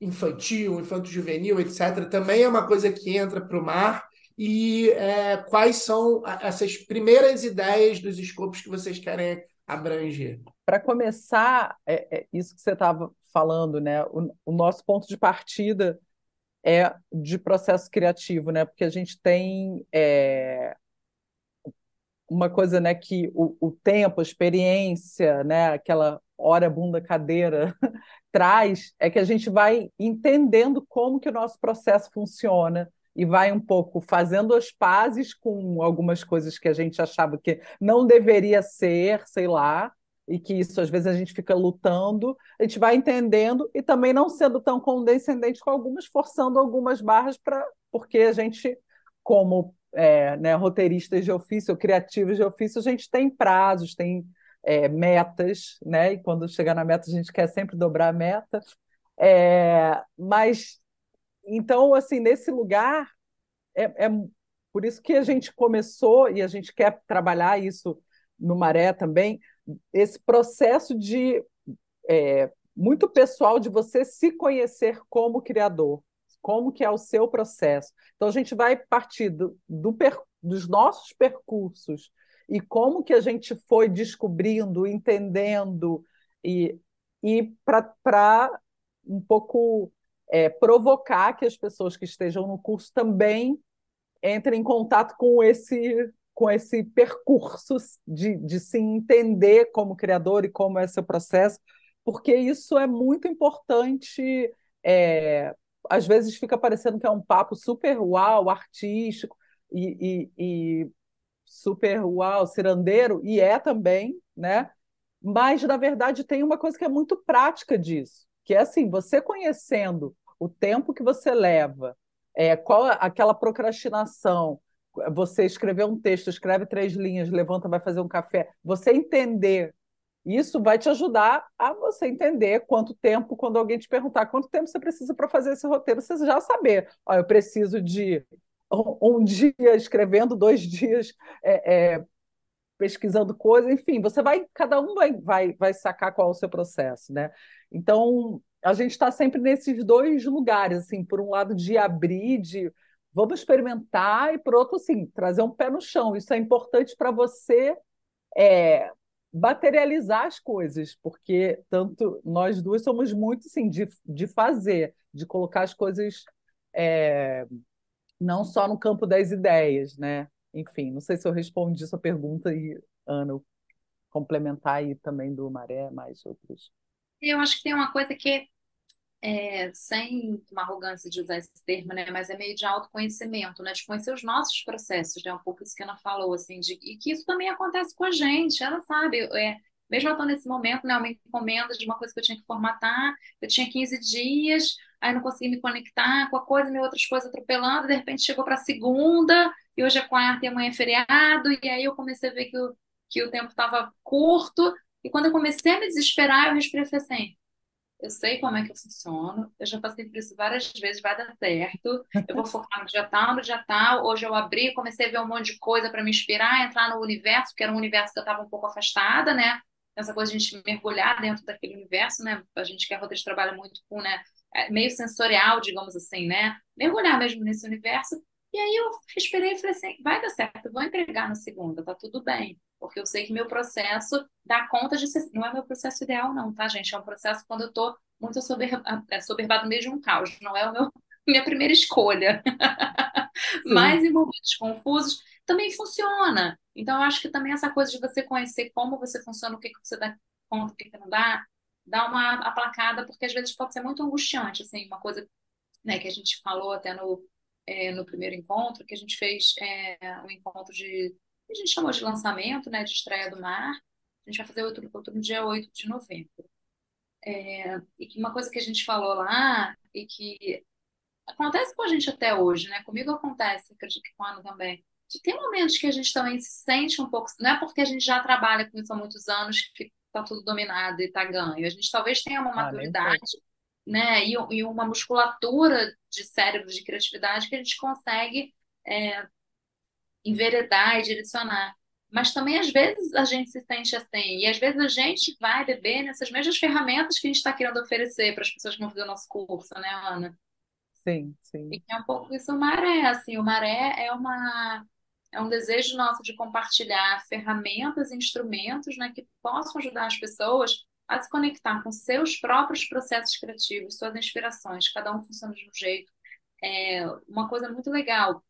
infantil, infanto-juvenil, etc., também é uma coisa que entra para o mar. E é, quais são essas primeiras ideias dos escopos que vocês querem abranger? Para começar, é, é, isso que você estava falando, né? O, o, nosso ponto de partida é de processo criativo, né? Porque a gente tem é, uma coisa né, que o, o tempo, a experiência, né, aquela hora bunda cadeira traz, é que a gente vai entendendo como que o nosso processo funciona e vai um pouco fazendo as pazes com algumas coisas que a gente achava que não deveria ser, sei lá, e que isso às vezes a gente fica lutando, a gente vai entendendo e também não sendo tão condescendente com algumas, forçando algumas barras para porque a gente como é, né, roteiristas de ofício, criativos de ofício, a gente tem prazos, tem é, metas, né? E quando chegar na meta, a gente quer sempre dobrar a meta. É, mas, então, assim, nesse lugar, é, é por isso que a gente começou e a gente quer trabalhar isso no Maré também, esse processo de é, muito pessoal de você se conhecer como criador como que é o seu processo. Então a gente vai partir do, do per, dos nossos percursos e como que a gente foi descobrindo, entendendo e, e para um pouco é, provocar que as pessoas que estejam no curso também entrem em contato com esse com esse percurso de, de se entender como criador e como é seu processo, porque isso é muito importante. É, às vezes fica parecendo que é um papo super uau, artístico e, e, e super uau, cirandeiro, e é também, né? Mas, na verdade, tem uma coisa que é muito prática disso, que é assim, você conhecendo o tempo que você leva, é, qual aquela procrastinação, você escrever um texto, escreve três linhas, levanta, vai fazer um café, você entender isso vai te ajudar a você entender quanto tempo, quando alguém te perguntar quanto tempo você precisa para fazer esse roteiro, você já saber. Ó, eu preciso de um, dia escrevendo, dois dias é, é, pesquisando coisas, enfim, você vai, cada um vai, vai, vai sacar qual é o seu processo, né? Então, a gente está sempre nesses dois lugares, assim, por um lado de abrir, de vamos experimentar, e por outro, assim, trazer um pé no chão. Isso é importante para você é, materializar as coisas, porque tanto nós duas somos muito assim, de, de fazer, de colocar as coisas é, não só no campo das ideias, né? Enfim, não sei se eu respondi sua pergunta e, Ana, complementar aí também do Maré, mais outros. Eu acho que tem uma coisa que é, sem uma arrogância de usar esse termo, né, mas é meio de autoconhecimento, né, de conhecer os nossos processos, né, um pouco isso que a Ana falou, assim, de, e que isso também acontece com a gente, ela sabe, é, mesmo eu nesse momento, né, uma encomenda de uma coisa que eu tinha que formatar, eu tinha 15 dias, aí não consegui me conectar com a coisa, e outras coisas atropelando, de repente chegou para segunda, e hoje é quarta e amanhã é feriado, e aí eu comecei a ver que o, que o tempo estava curto, e quando eu comecei a me desesperar, eu respirei assim, eu sei como é que eu funciono, eu já passei por isso várias vezes, vai dar certo, eu vou focar no dia tal, no dia tal, hoje eu abri, comecei a ver um monte de coisa para me inspirar, entrar no universo, porque era um universo que eu estava um pouco afastada, né, essa coisa de a gente mergulhar dentro daquele universo, né, a gente que é roteiro trabalha muito com, né, é meio sensorial, digamos assim, né, mergulhar mesmo nesse universo, e aí eu respirei e falei assim, vai dar certo, vou entregar na segunda, tá tudo bem. Porque eu sei que meu processo dá conta de ser... Não é meu processo ideal, não, tá, gente? É um processo quando eu tô muito sober... É, soberbado meio de um caos. Não é o meu... minha primeira escolha. Mas em momentos confusos também funciona. Então, eu acho que também essa coisa de você conhecer como você funciona, o que, que você dá conta, o que, que não dá, dá uma aplacada, porque às vezes pode ser muito angustiante, assim, uma coisa né, que a gente falou até no, é, no primeiro encontro, que a gente fez é, um encontro de. A gente chamou de lançamento, né, de estreia do mar. A gente vai fazer outro, outro no dia 8 de novembro. É, e que uma coisa que a gente falou lá, e que acontece com a gente até hoje, né? Comigo acontece, acredito que com a Ana também. De tem momentos que a gente também se sente um pouco. Não é porque a gente já trabalha com isso há muitos anos que está tudo dominado e está ganho. A gente talvez tenha uma ah, maturidade né, e, e, uma musculatura de cérebro, de criatividade que a gente consegue é, enveredar e direcionar. Mas também, às vezes, a gente se sente assim, e às vezes a gente vai beber nessas mesmas ferramentas que a gente está querendo oferecer para as pessoas que vão fazer o nosso curso, né, Ana? Sim, sim. E é um pouco isso o maré, assim, o maré é uma é um desejo nosso de compartilhar ferramentas e instrumentos né, que possam ajudar as pessoas a se conectar com seus próprios processos criativos, suas inspirações, cada um funciona de um jeito. É uma coisa muito legal,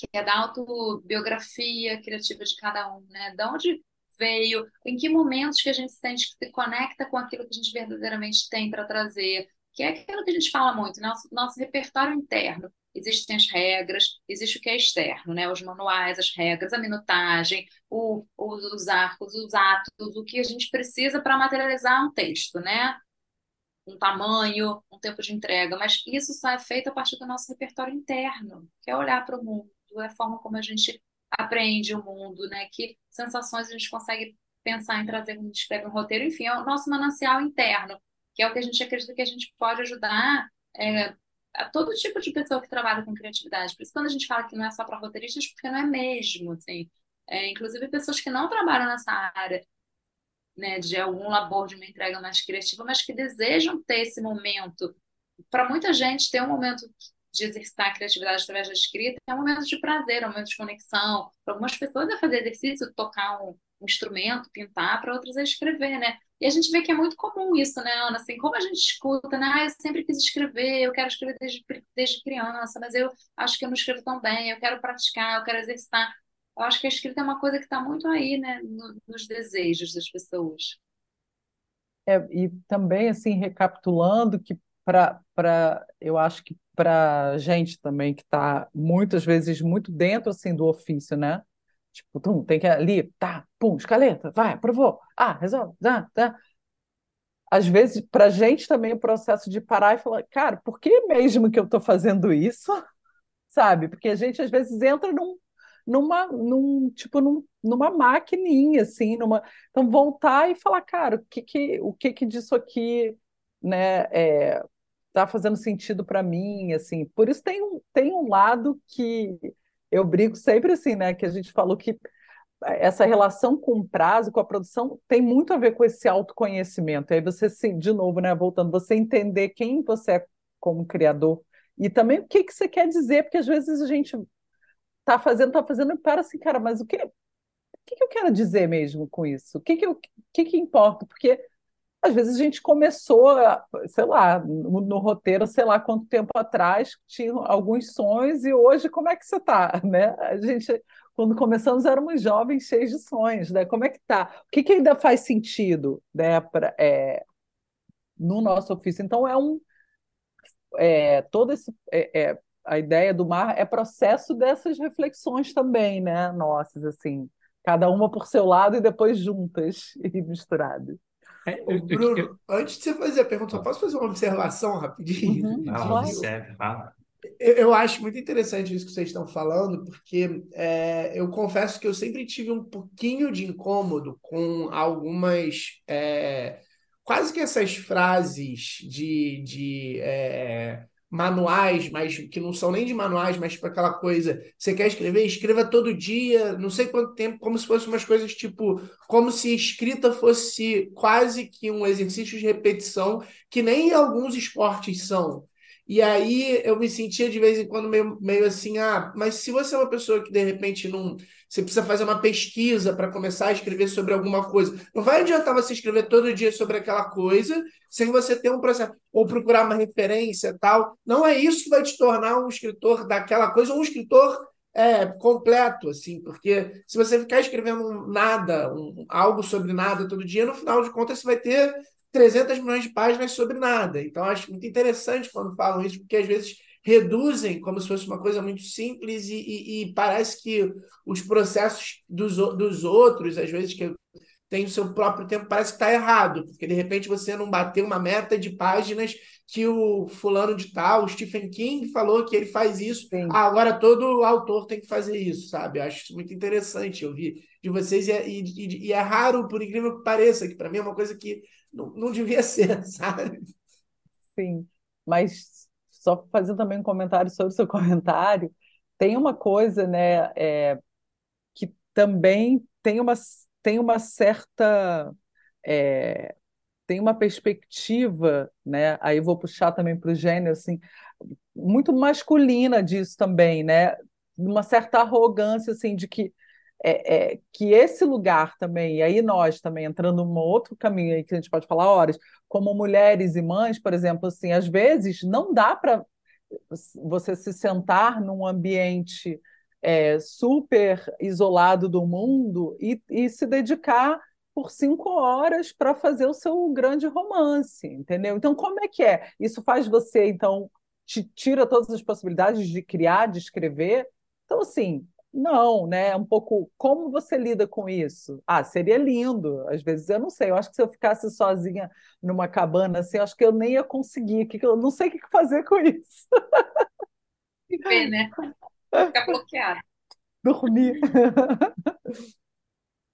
que é da autobiografia criativa de cada um, né? De onde veio, em que momentos que a gente sente que se conecta com aquilo que a gente verdadeiramente tem para trazer, que é aquilo que a gente fala muito, nosso, nosso repertório interno existem as regras, existe o que é externo, né? Os manuais, as regras, a minutagem, o, os arcos, os atos, o que a gente precisa para materializar um texto, né? Um tamanho, um tempo de entrega, mas isso só é feito a partir do nosso repertório interno, que é olhar para o mundo, é a forma como a gente aprende o mundo, né? Que sensações a gente consegue pensar em trazer quando a gente escreve um roteiro, enfim, é o nosso manancial interno, que é o que a gente acredita que a gente pode ajudar é, a todo tipo de pessoa que trabalha com criatividade. Por isso, quando a gente fala que não é só para roteiristas, porque não é mesmo, assim. É, inclusive, pessoas que não trabalham nessa área, né, de algum labor, de uma entrega mais criativa, mas que desejam ter esse momento. Para muita gente, ter um momento de exercitar a criatividade através da escrita, é um momento de prazer, é um momento de conexão. Para algumas pessoas é fazer exercício, tocar um, um instrumento, pintar, para outras é escrever, né? E a gente vê que é muito comum isso, né, Ana? Assim, como a gente escuta, né? Ah, eu sempre quis escrever, eu quero escrever desde, desde criança, mas eu acho que eu não escrevo tão bem, eu quero praticar, eu quero exercitar. Eu acho que a escrita é uma coisa que está muito aí, né, no, nos desejos das pessoas. É, e também, assim, recapitulando, que para, eu acho que para gente também que está muitas vezes muito dentro assim do ofício, né? Tipo, tum, tem que ali, tá, pum, escaleta, vai, aprovou, ah, resolve, tá, tá. Às vezes, para a gente também o processo de parar e falar, cara, por que mesmo que eu estou fazendo isso? Sabe? Porque a gente às vezes entra num, numa, num, tipo, num, numa maquininha, assim, numa... Então, voltar e falar, cara, o que que, o que que disso aqui, né, é, tá fazendo sentido para mim, assim. Por isso tem um, tem um lado que eu brigo sempre assim, né, que a gente falou que essa relação com o prazo, com a produção, tem muito a ver com esse autoconhecimento. Aí você, sim, de novo, né, voltando, você entender quem você é como criador e também o que, que você quer dizer, porque às vezes a gente tá fazendo, tá fazendo e para assim, cara, mas o que, o que, que eu quero dizer mesmo com isso? O que, que, eu, o que, que importa? Porque às vezes a gente começou, sei lá, no, no, roteiro, sei lá quanto tempo atrás, tinha alguns sonhos, e hoje como é que você está? Né? A gente, quando começamos, éramos jovens cheios de sonhos, né? Como é que está? O que, que ainda faz sentido né, pra, é, no nosso ofício? Então, é um. É, todo esse. É, é, a ideia do mar é processo dessas reflexões também, né? Nossas, assim, cada uma por seu lado e depois juntas e misturadas. É, Ô, Bruno, antes de você fazer a pergunta, só posso fazer uma observação rapidinho? Uhum, Não, observe, fala. Eu, eu acho muito interessante isso que vocês estão falando, porque é, eu confesso que eu sempre tive um pouquinho de incômodo com algumas. É, quase que essas frases de, de é, manuais, mas que não são nem de manuais, mas tipo aquela coisa, você quer escrever, escreva todo dia, não sei quanto tempo, como se fossem umas coisas tipo, como se escrita fosse quase que um exercício de repetição, que nem alguns esportes são. E aí eu me sentia de vez em quando meio, meio assim, ah, mas se você é uma pessoa que de repente não. Você precisa fazer uma pesquisa para começar a escrever sobre alguma coisa. Não vai adiantar você escrever todo dia sobre aquela coisa sem você ter um processo, ou procurar uma referência tal. Não é isso que vai te tornar um escritor daquela coisa, um escritor é, completo, assim, porque se você ficar escrevendo nada, um, algo sobre nada todo dia, no final de contas você vai ter 300 milhões de páginas sobre nada. Então, acho muito interessante quando falam isso, porque às vezes reduzem como se fosse uma coisa muito simples e, e, e parece que os processos dos, dos outros, às vezes, que tem o seu próprio tempo, parece que está errado, porque de repente você não bateu uma meta de páginas que o fulano de tal, o Stephen King, falou que ele faz isso, ah, agora todo autor tem que fazer isso, sabe? acho isso muito interessante eu vi de vocês e, é, e, e é raro, por incrível que pareça, que para mim é uma coisa que não, não devia ser, sabe? Sim, mas só fazer também um comentário sobre o seu comentário, tem uma coisa, né, é, que também tem uma, tem uma certa é, tem uma perspectiva, né? Aí vou puxar também para o gênero, assim, muito masculina disso também, né? Uma certa arrogância, assim, de que é, é, que esse lugar também, e aí nós também entrando num outro caminho aí que a gente pode falar horas, como mulheres e mães, por exemplo, assim, às vezes não dá para você se sentar num ambiente é, super isolado do mundo e, e se dedicar por cinco horas para fazer o seu grande romance, entendeu? Então, como é que é? Isso faz você, então, te tira todas as possibilidades de criar, de escrever? Então, assim, não, né? É um pouco como você lida com isso? Ah, seria lindo. Às vezes eu não sei. Eu acho que se eu ficasse sozinha numa cabana assim, eu acho que eu nem ia conseguir. Que eu não sei o que fazer com isso. Viver, né? Ficar bloqueado. Dormir.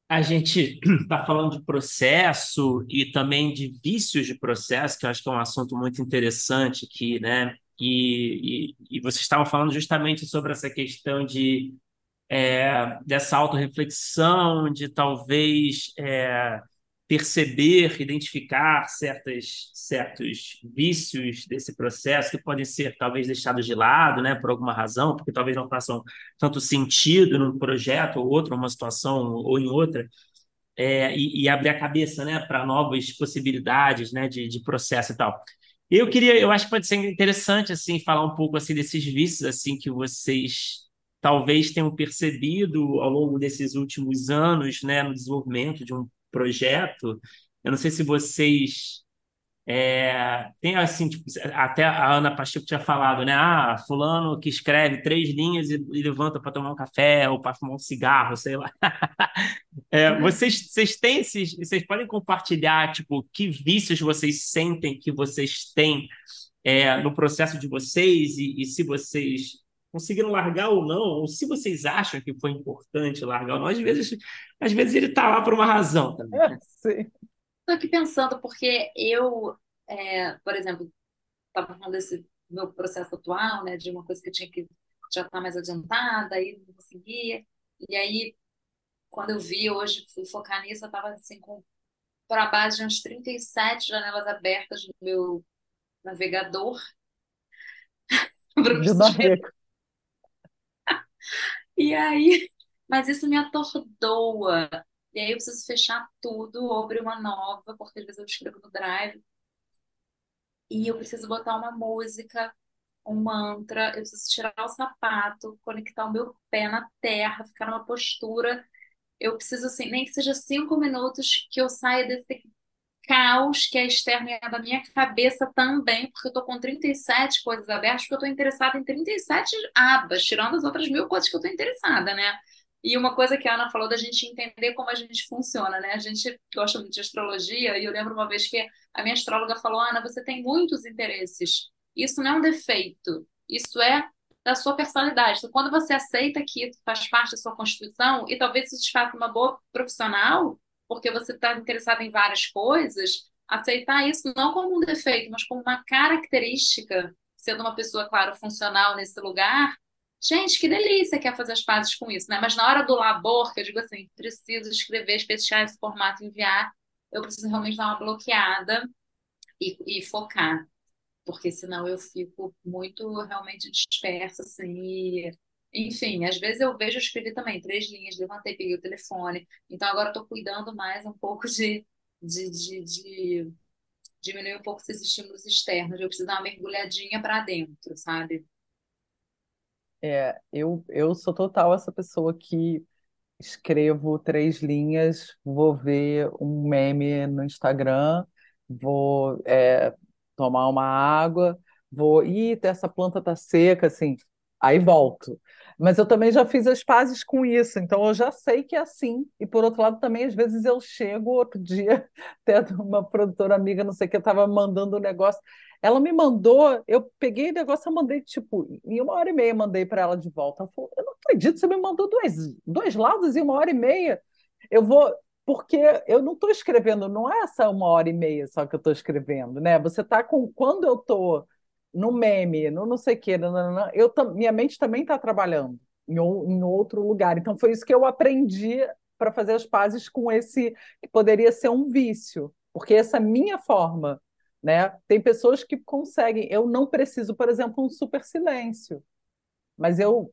A gente está falando de processo e também de vícios de processo, que eu acho que é um assunto muito interessante aqui, né? E, e, e vocês estavam falando justamente sobre essa questão de é, dessa autorreflexão, de talvez é, perceber, identificar certas, certos vícios desse processo que podem ser talvez deixados de lado, né, por alguma razão, porque talvez não façam tanto sentido num projeto ou outro, uma situação ou em outra, é, e, e, abrir a cabeça, né, para novas possibilidades, né, de, de processo e tal. Eu queria, eu acho que pode ser interessante assim falar um pouco assim desses vícios assim que vocês talvez tenham percebido ao longo desses últimos anos, né, no desenvolvimento de um projeto. Eu não sei se vocês é, tem assim, tipo, até a Ana Pacheco tinha falado, né? Ah, fulano que escreve três linhas e, e levanta para tomar um café ou para fumar um cigarro, sei lá. É, vocês, vocês têm esses, vocês podem compartilhar, tipo, que vícios vocês sentem que vocês têm é, no processo de vocês e, e se vocês conseguiram largar ou não, ou se vocês acham que foi importante largar ou não, às vezes, às vezes ele está lá por uma razão também. Né? Sim. Estou aqui pensando, porque eu, é, por exemplo, estava falando desse meu processo atual, né, de uma coisa que eu tinha que já estar tá mais adiantada, aí não conseguia. E aí, quando eu vi hoje, fui focar nisso, eu estava assim, com para base de uns 37 janelas abertas no meu navegador. e aí, mas isso me atordoa. E aí eu preciso fechar tudo, abrir uma nova, porque às vezes eu escrevo no Drive. E eu preciso botar uma música, um mantra, eu preciso tirar o sapato, conectar o meu pé na terra, ficar numa postura. Eu preciso, assim, nem que seja cinco minutos que eu saia desse caos que é externo e é da minha cabeça também, porque eu tô com 37 coisas abertas, porque eu tô interessada em 37 abas, tirando as outras mil coisas que eu tô interessada, né? E uma coisa que a Ana falou da gente entender como a gente funciona, né? A gente gosta muito de astrologia e eu lembro uma vez que a minha astróloga falou: Ana, você tem muitos interesses. Isso não é um defeito, isso é da sua personalidade. Então, quando você aceita que faz parte da sua constituição e talvez isso te faça uma boa profissional, porque você está interessado em várias coisas, aceitar isso não como um defeito, mas como uma característica, sendo uma pessoa, claro, funcional nesse lugar, Gente, que delícia que é fazer as pazes com isso, né? Mas na hora do labor, que eu digo assim, preciso escrever, fechar esse formato, enviar, eu preciso realmente dar uma bloqueada e, e focar, porque senão eu fico muito realmente dispersa, assim, e, enfim, às vezes eu vejo eu escrevi também três linhas, levantei, peguei o telefone, então agora estou cuidando mais um pouco de, de, de, de diminuir um pouco esses estímulos externos, eu preciso dar uma mergulhadinha para dentro, sabe? É, eu, eu sou total essa pessoa que escrevo três linhas, vou ver um meme no Instagram, vou é, tomar uma água, vou, ih, essa planta tá seca, assim, aí volto. Mas eu também já fiz as pazes com isso, então eu já sei que é assim. E por outro lado, também, às vezes eu chego outro dia, tendo uma produtora amiga, não sei o que, estava mandando um negócio. Ela me mandou, eu peguei o negócio, eu mandei, tipo, em uma hora e meia, mandei para ela de volta. Ela falou: Eu não acredito, você me mandou dois, dois lados em uma hora e meia. Eu vou. Porque eu não estou escrevendo, não é essa uma hora e meia só que eu estou escrevendo, né? Você está com. Quando eu estou no meme, no não sei o quê, eu, minha mente também está trabalhando em, em outro lugar. Então foi isso que eu aprendi para fazer as pazes com esse que poderia ser um vício, porque essa minha forma né? Tem pessoas que conseguem. Eu não preciso, por exemplo, um super silêncio, mas eu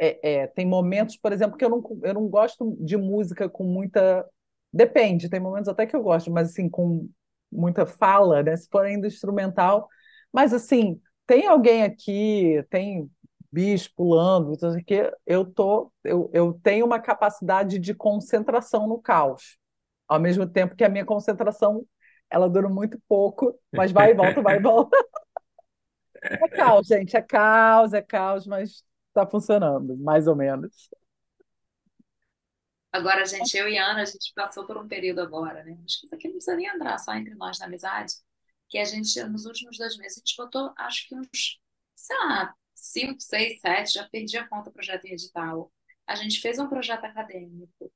é, é, tem momentos, por exemplo, que eu não, eu não gosto de música com muita. Depende, tem momentos até que eu gosto, mas assim, com muita fala, né? Se for ainda instrumental. Mas assim, tem alguém aqui, tem bicho pulando, que eu tô, eu, eu tenho uma capacidade de concentração no caos, ao mesmo tempo que a minha concentração ela dura muito pouco, mas vai e volta, vai e volta. É caos, gente, é caos, é caos, mas está funcionando, mais ou menos. Agora, gente, eu e Ana, a gente passou por um período agora, né? Acho que isso aqui não precisa nem entrar só entre nós na amizade, que a gente, nos últimos dois meses, a gente botou, acho que uns, sei lá, cinco, seis, sete, já perdi a conta projeto em edital. A gente fez um projeto acadêmico,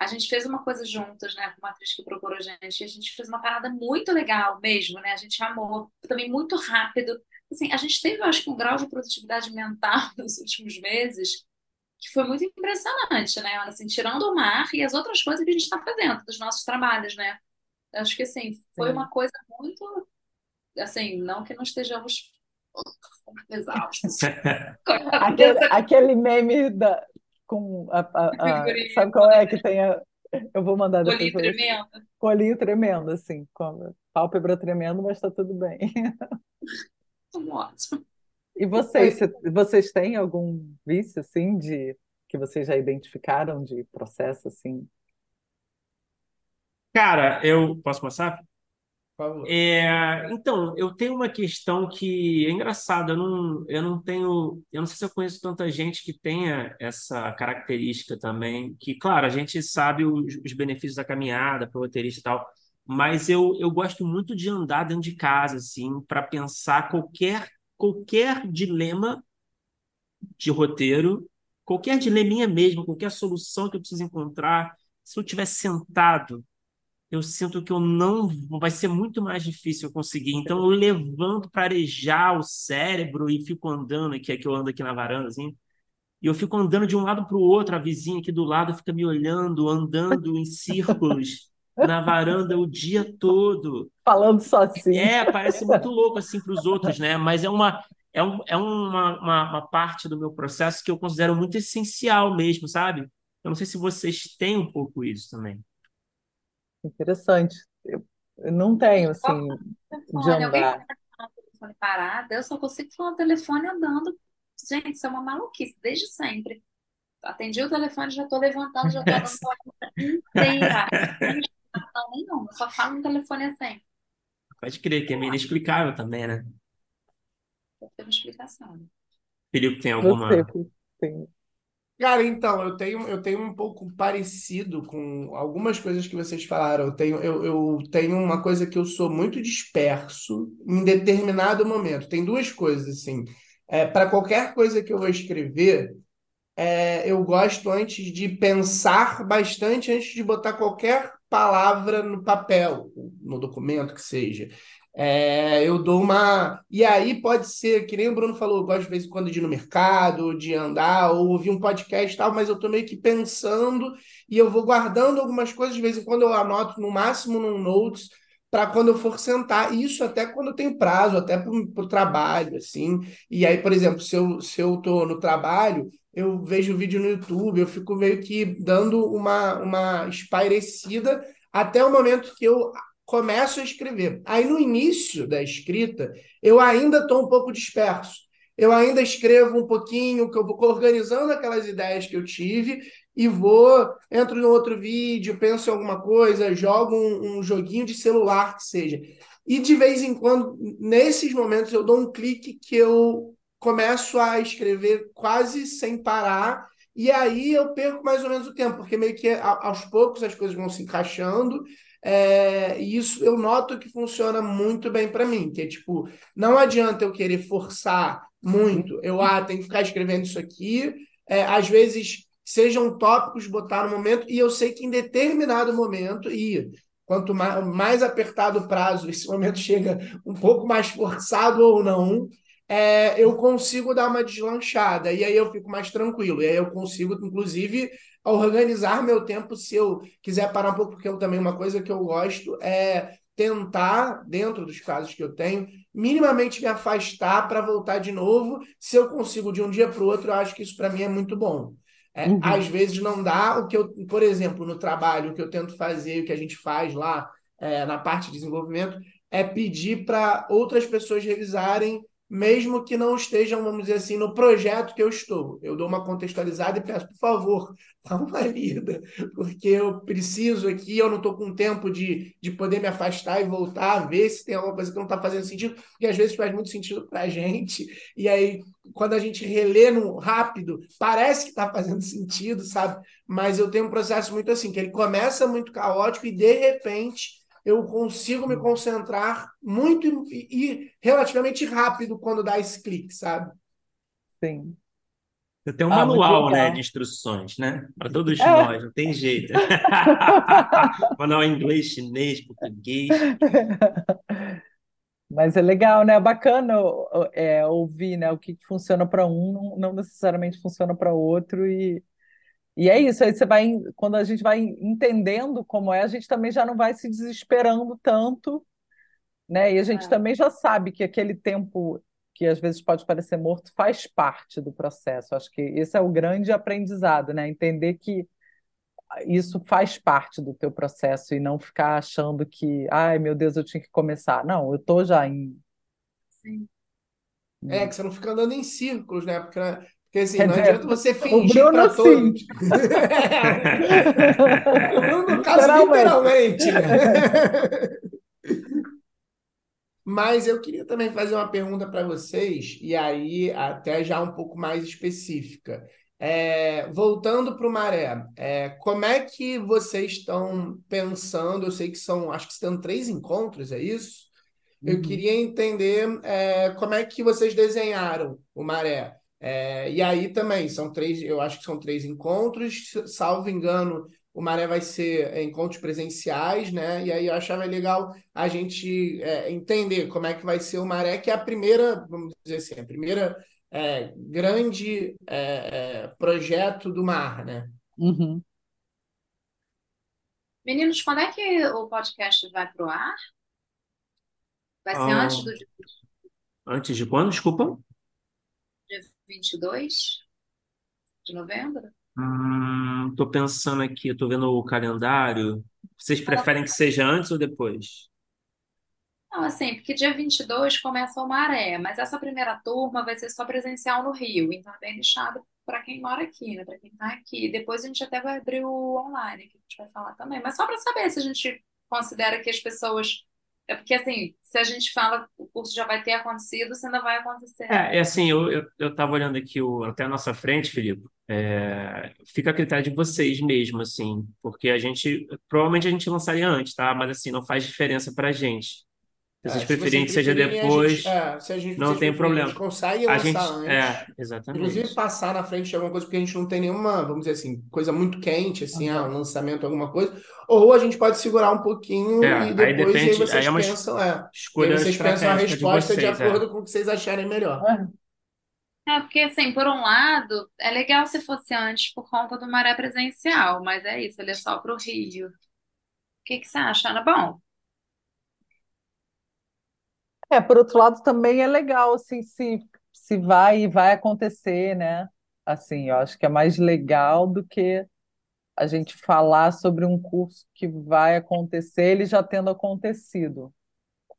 a gente fez uma coisa juntas, né, com uma atriz que procurou a gente, e a gente fez uma parada muito legal mesmo, né, a gente amou, também muito rápido. Assim, a gente teve, eu acho que, um grau de produtividade mental nos últimos meses que foi muito impressionante, né, assim, tirando o mar e as outras coisas que a gente está fazendo, dos nossos trabalhos, né. Acho que assim, foi Sim. uma coisa muito assim, não que não estejamos exaustos. Aquele, aquele meme da, com a, a- a- Figurinha. sabe qual é que tem a, eu vou mandar depois Olhinho você. tremendo. Com o olhinho tremendo, assim, com a pálpebra tremendo, mas tá tudo bem. Ótimo. E vocês, cê- vocês têm algum vício, assim, de que vocês já identificaram de processo, assim? Cara, eu posso passar? É, então, eu tenho uma questão que é engraçada, eu não, eu não tenho, eu não sei se eu conheço tanta gente que tenha essa característica também, que, claro, a gente sabe os, os benefícios da caminhada para o roteirista e tal, mas eu, eu gosto muito de andar dentro de casa, assim, para pensar qualquer, qualquer dilema de roteiro, qualquer dileminha mesmo, qualquer solução que eu preciso encontrar, se eu estiver sentado eu sinto que eu não vai ser muito mais difícil eu conseguir. Então eu levanto para arejar o cérebro e fico andando, que é que eu ando aqui na varanda, assim, e eu fico andando de um lado para o outro, a vizinha aqui do lado fica me olhando, andando em círculos na varanda o dia todo. Falando sozinho. É, parece muito louco assim para os outros, né? Mas é uma é, um, é uma, uma, uma parte do meu processo que eu considero muito essencial mesmo, sabe? Eu não sei se vocês têm um pouco isso também. Interessante. Eu, eu não tenho, assim, de Telefone, alguém andar. consegue falar no telefone parado? Eu só consigo falar no telefone andando. Gente, isso é uma maluquice, desde sempre. Atendi o telefone, já tô levantando, já tô a hora inteira. Sem explicação nenhuma, só falo no telefone assim. Pode crer, que é meio inexplicável também, né? Tem uma explicação. Felipe, tem Você, alguma. tem. Cara, então, eu tenho, eu tenho um pouco parecido com algumas coisas que vocês falaram. Eu tenho, eu, eu tenho uma coisa que eu sou muito disperso em determinado momento. Tem duas coisas, assim. É, para qualquer coisa que eu vou escrever, é, eu gosto antes de pensar bastante antes de botar qualquer palavra no papel, no documento que seja. É, eu dou uma. E aí pode ser, que nem o Bruno falou, eu gosto de vez em quando de ir no mercado, de andar, ou ouvir um podcast e tal, mas eu tô meio que pensando e eu vou guardando algumas coisas, de vez em quando eu anoto no máximo num notes, para quando eu for sentar, isso até quando eu tenho prazo, até para o trabalho, assim. E aí, por exemplo, se eu, se eu tô no trabalho, eu vejo vídeo no YouTube, eu fico meio que dando uma, uma espairecida até o momento que eu começo a escrever. Aí no início da escrita, eu ainda estou um pouco disperso. Eu ainda escrevo um pouquinho, que eu vou organizando aquelas ideias que eu tive e vou, entro em outro vídeo, penso em alguma coisa, jogo um, um joguinho de celular que seja. E de vez em quando, nesses momentos, eu dou um clique que eu começo a escrever quase sem parar, e aí eu perco mais ou menos o tempo, porque meio que aos poucos as coisas vão se encaixando, é, e isso eu noto que funciona muito bem para mim, que é tipo, não adianta eu querer forçar muito, eu ah, tenho que ficar escrevendo isso aqui, é, às vezes sejam tópicos botar no momento, e eu sei que em determinado momento, e quanto mais, mais apertado o prazo, esse momento chega um pouco mais forçado ou não, é, eu consigo dar uma deslanchada, e aí eu fico mais tranquilo, e aí eu consigo, inclusive, organizar meu tempo se eu quiser parar um pouco, porque eu também uma coisa que eu gosto é tentar, dentro dos casos que eu tenho, minimamente me afastar para voltar de novo. Se eu consigo de um dia para o outro, eu acho que isso para mim é muito bom. É, Uhum. Às vezes não dá o que eu, por exemplo, no trabalho, o que eu tento fazer, o que a gente faz lá é, na parte de desenvolvimento, é pedir para outras pessoas revisarem mesmo que não estejam, vamos dizer assim, no projeto que eu estou. Eu dou uma contextualizada e peço, por favor, dá uma lida, porque eu preciso aqui, eu não estou com tempo de, de poder me afastar e voltar, ver se tem alguma coisa que não está fazendo sentido, porque às vezes faz muito sentido para a gente, e aí quando a gente relê no rápido, parece que está fazendo sentido, sabe? Mas eu tenho um processo muito assim, que ele começa muito caótico e de repente eu consigo me concentrar muito e, e, relativamente rápido quando dá esse clique, sabe? Sim. Você tem um Ah, manual, né, de instruções, né? Para todos É. nós, não tem jeito. manual em inglês, chinês, português. Mas é legal, né? É bacana é, ouvir, né? O que que funciona para um não, não necessariamente funciona para outro e E é isso, aí você vai, quando a gente vai entendendo como é, a gente também já não vai se desesperando tanto, né? E a gente É. também já sabe que aquele tempo que às vezes pode parecer morto faz parte do processo. Acho que esse é o grande aprendizado, né? Entender que isso faz parte do teu processo e não ficar achando que, ai, meu Deus, eu tinha que começar. Não, eu tô já em. Sim. É, que você não fica andando em círculos, né? Porque, porque assim, Quer não dizer, adianta você fingir para todos. O Bruno, no caso, Literalmente. literalmente, né? Mas eu queria também fazer uma pergunta para vocês, e aí até já um pouco mais específica. É, voltando para o Maré, é, como é que vocês estão pensando? Eu sei que são, acho que estão três encontros, é isso? Eu Uhum. queria entender é, como é que vocês desenharam o Maré. É, e aí também são três, eu acho que são três encontros, salvo engano, o Maré vai ser encontros presenciais, né? E aí eu achava legal a gente é, entender como é que vai ser o Maré, que é a primeira, vamos dizer assim, a primeira é, grande é, é, projeto do mar, né? Uhum. Meninos, quando é que o podcast vai pro ar? Vai ser Ah, antes do antes de quando? Desculpa. Dia 22 de novembro? Hum, tô pensando aqui, eu tô vendo o calendário. Vocês preferem que seja antes ou depois? Não, assim, porque dia 22 começa o Maré, mas essa primeira turma vai ser só presencial no Rio, então é bem deixado para quem mora aqui, né? Para quem tá aqui. Depois a gente até vai abrir o online, que a gente vai falar também, mas só para saber se a gente considera que as pessoas. É porque, assim, se a gente fala o curso já vai ter acontecido, se ainda vai acontecer. É, é assim, eu, eu, eu tava olhando aqui o, até a nossa frente, Felipe. É, fica a critério de vocês mesmo, assim, porque a gente, provavelmente a gente lançaria antes, tá? Mas assim, não faz diferença pra gente. Se vocês É, vocês que seja depois, gente, é, se a gente, não vocês tem preferirem, a gente problema. consegue A gente, lançar é, antes. Inclusive exatamente. passar na frente de alguma coisa, porque a gente não tem nenhuma, vamos dizer assim, coisa muito quente, assim, ah, um lançamento, alguma coisa. Ou a gente pode segurar um pouquinho É, e aí depois, e aí depende, aí vocês é uma es- pensam, é. E aí escolha vocês pensam a de resposta de vocês, é. acordo com o que vocês acharem melhor. É. É, porque, assim, por um lado, é legal se fosse antes por conta do Maré presencial, mas é isso, ele é só pro Rio. O que que você acha, Ana? Bom, É, por outro lado, também é legal, assim, se, se vai e vai acontecer, né? Assim, eu acho que é mais legal do que a gente falar sobre um curso que vai acontecer, ele já tendo acontecido,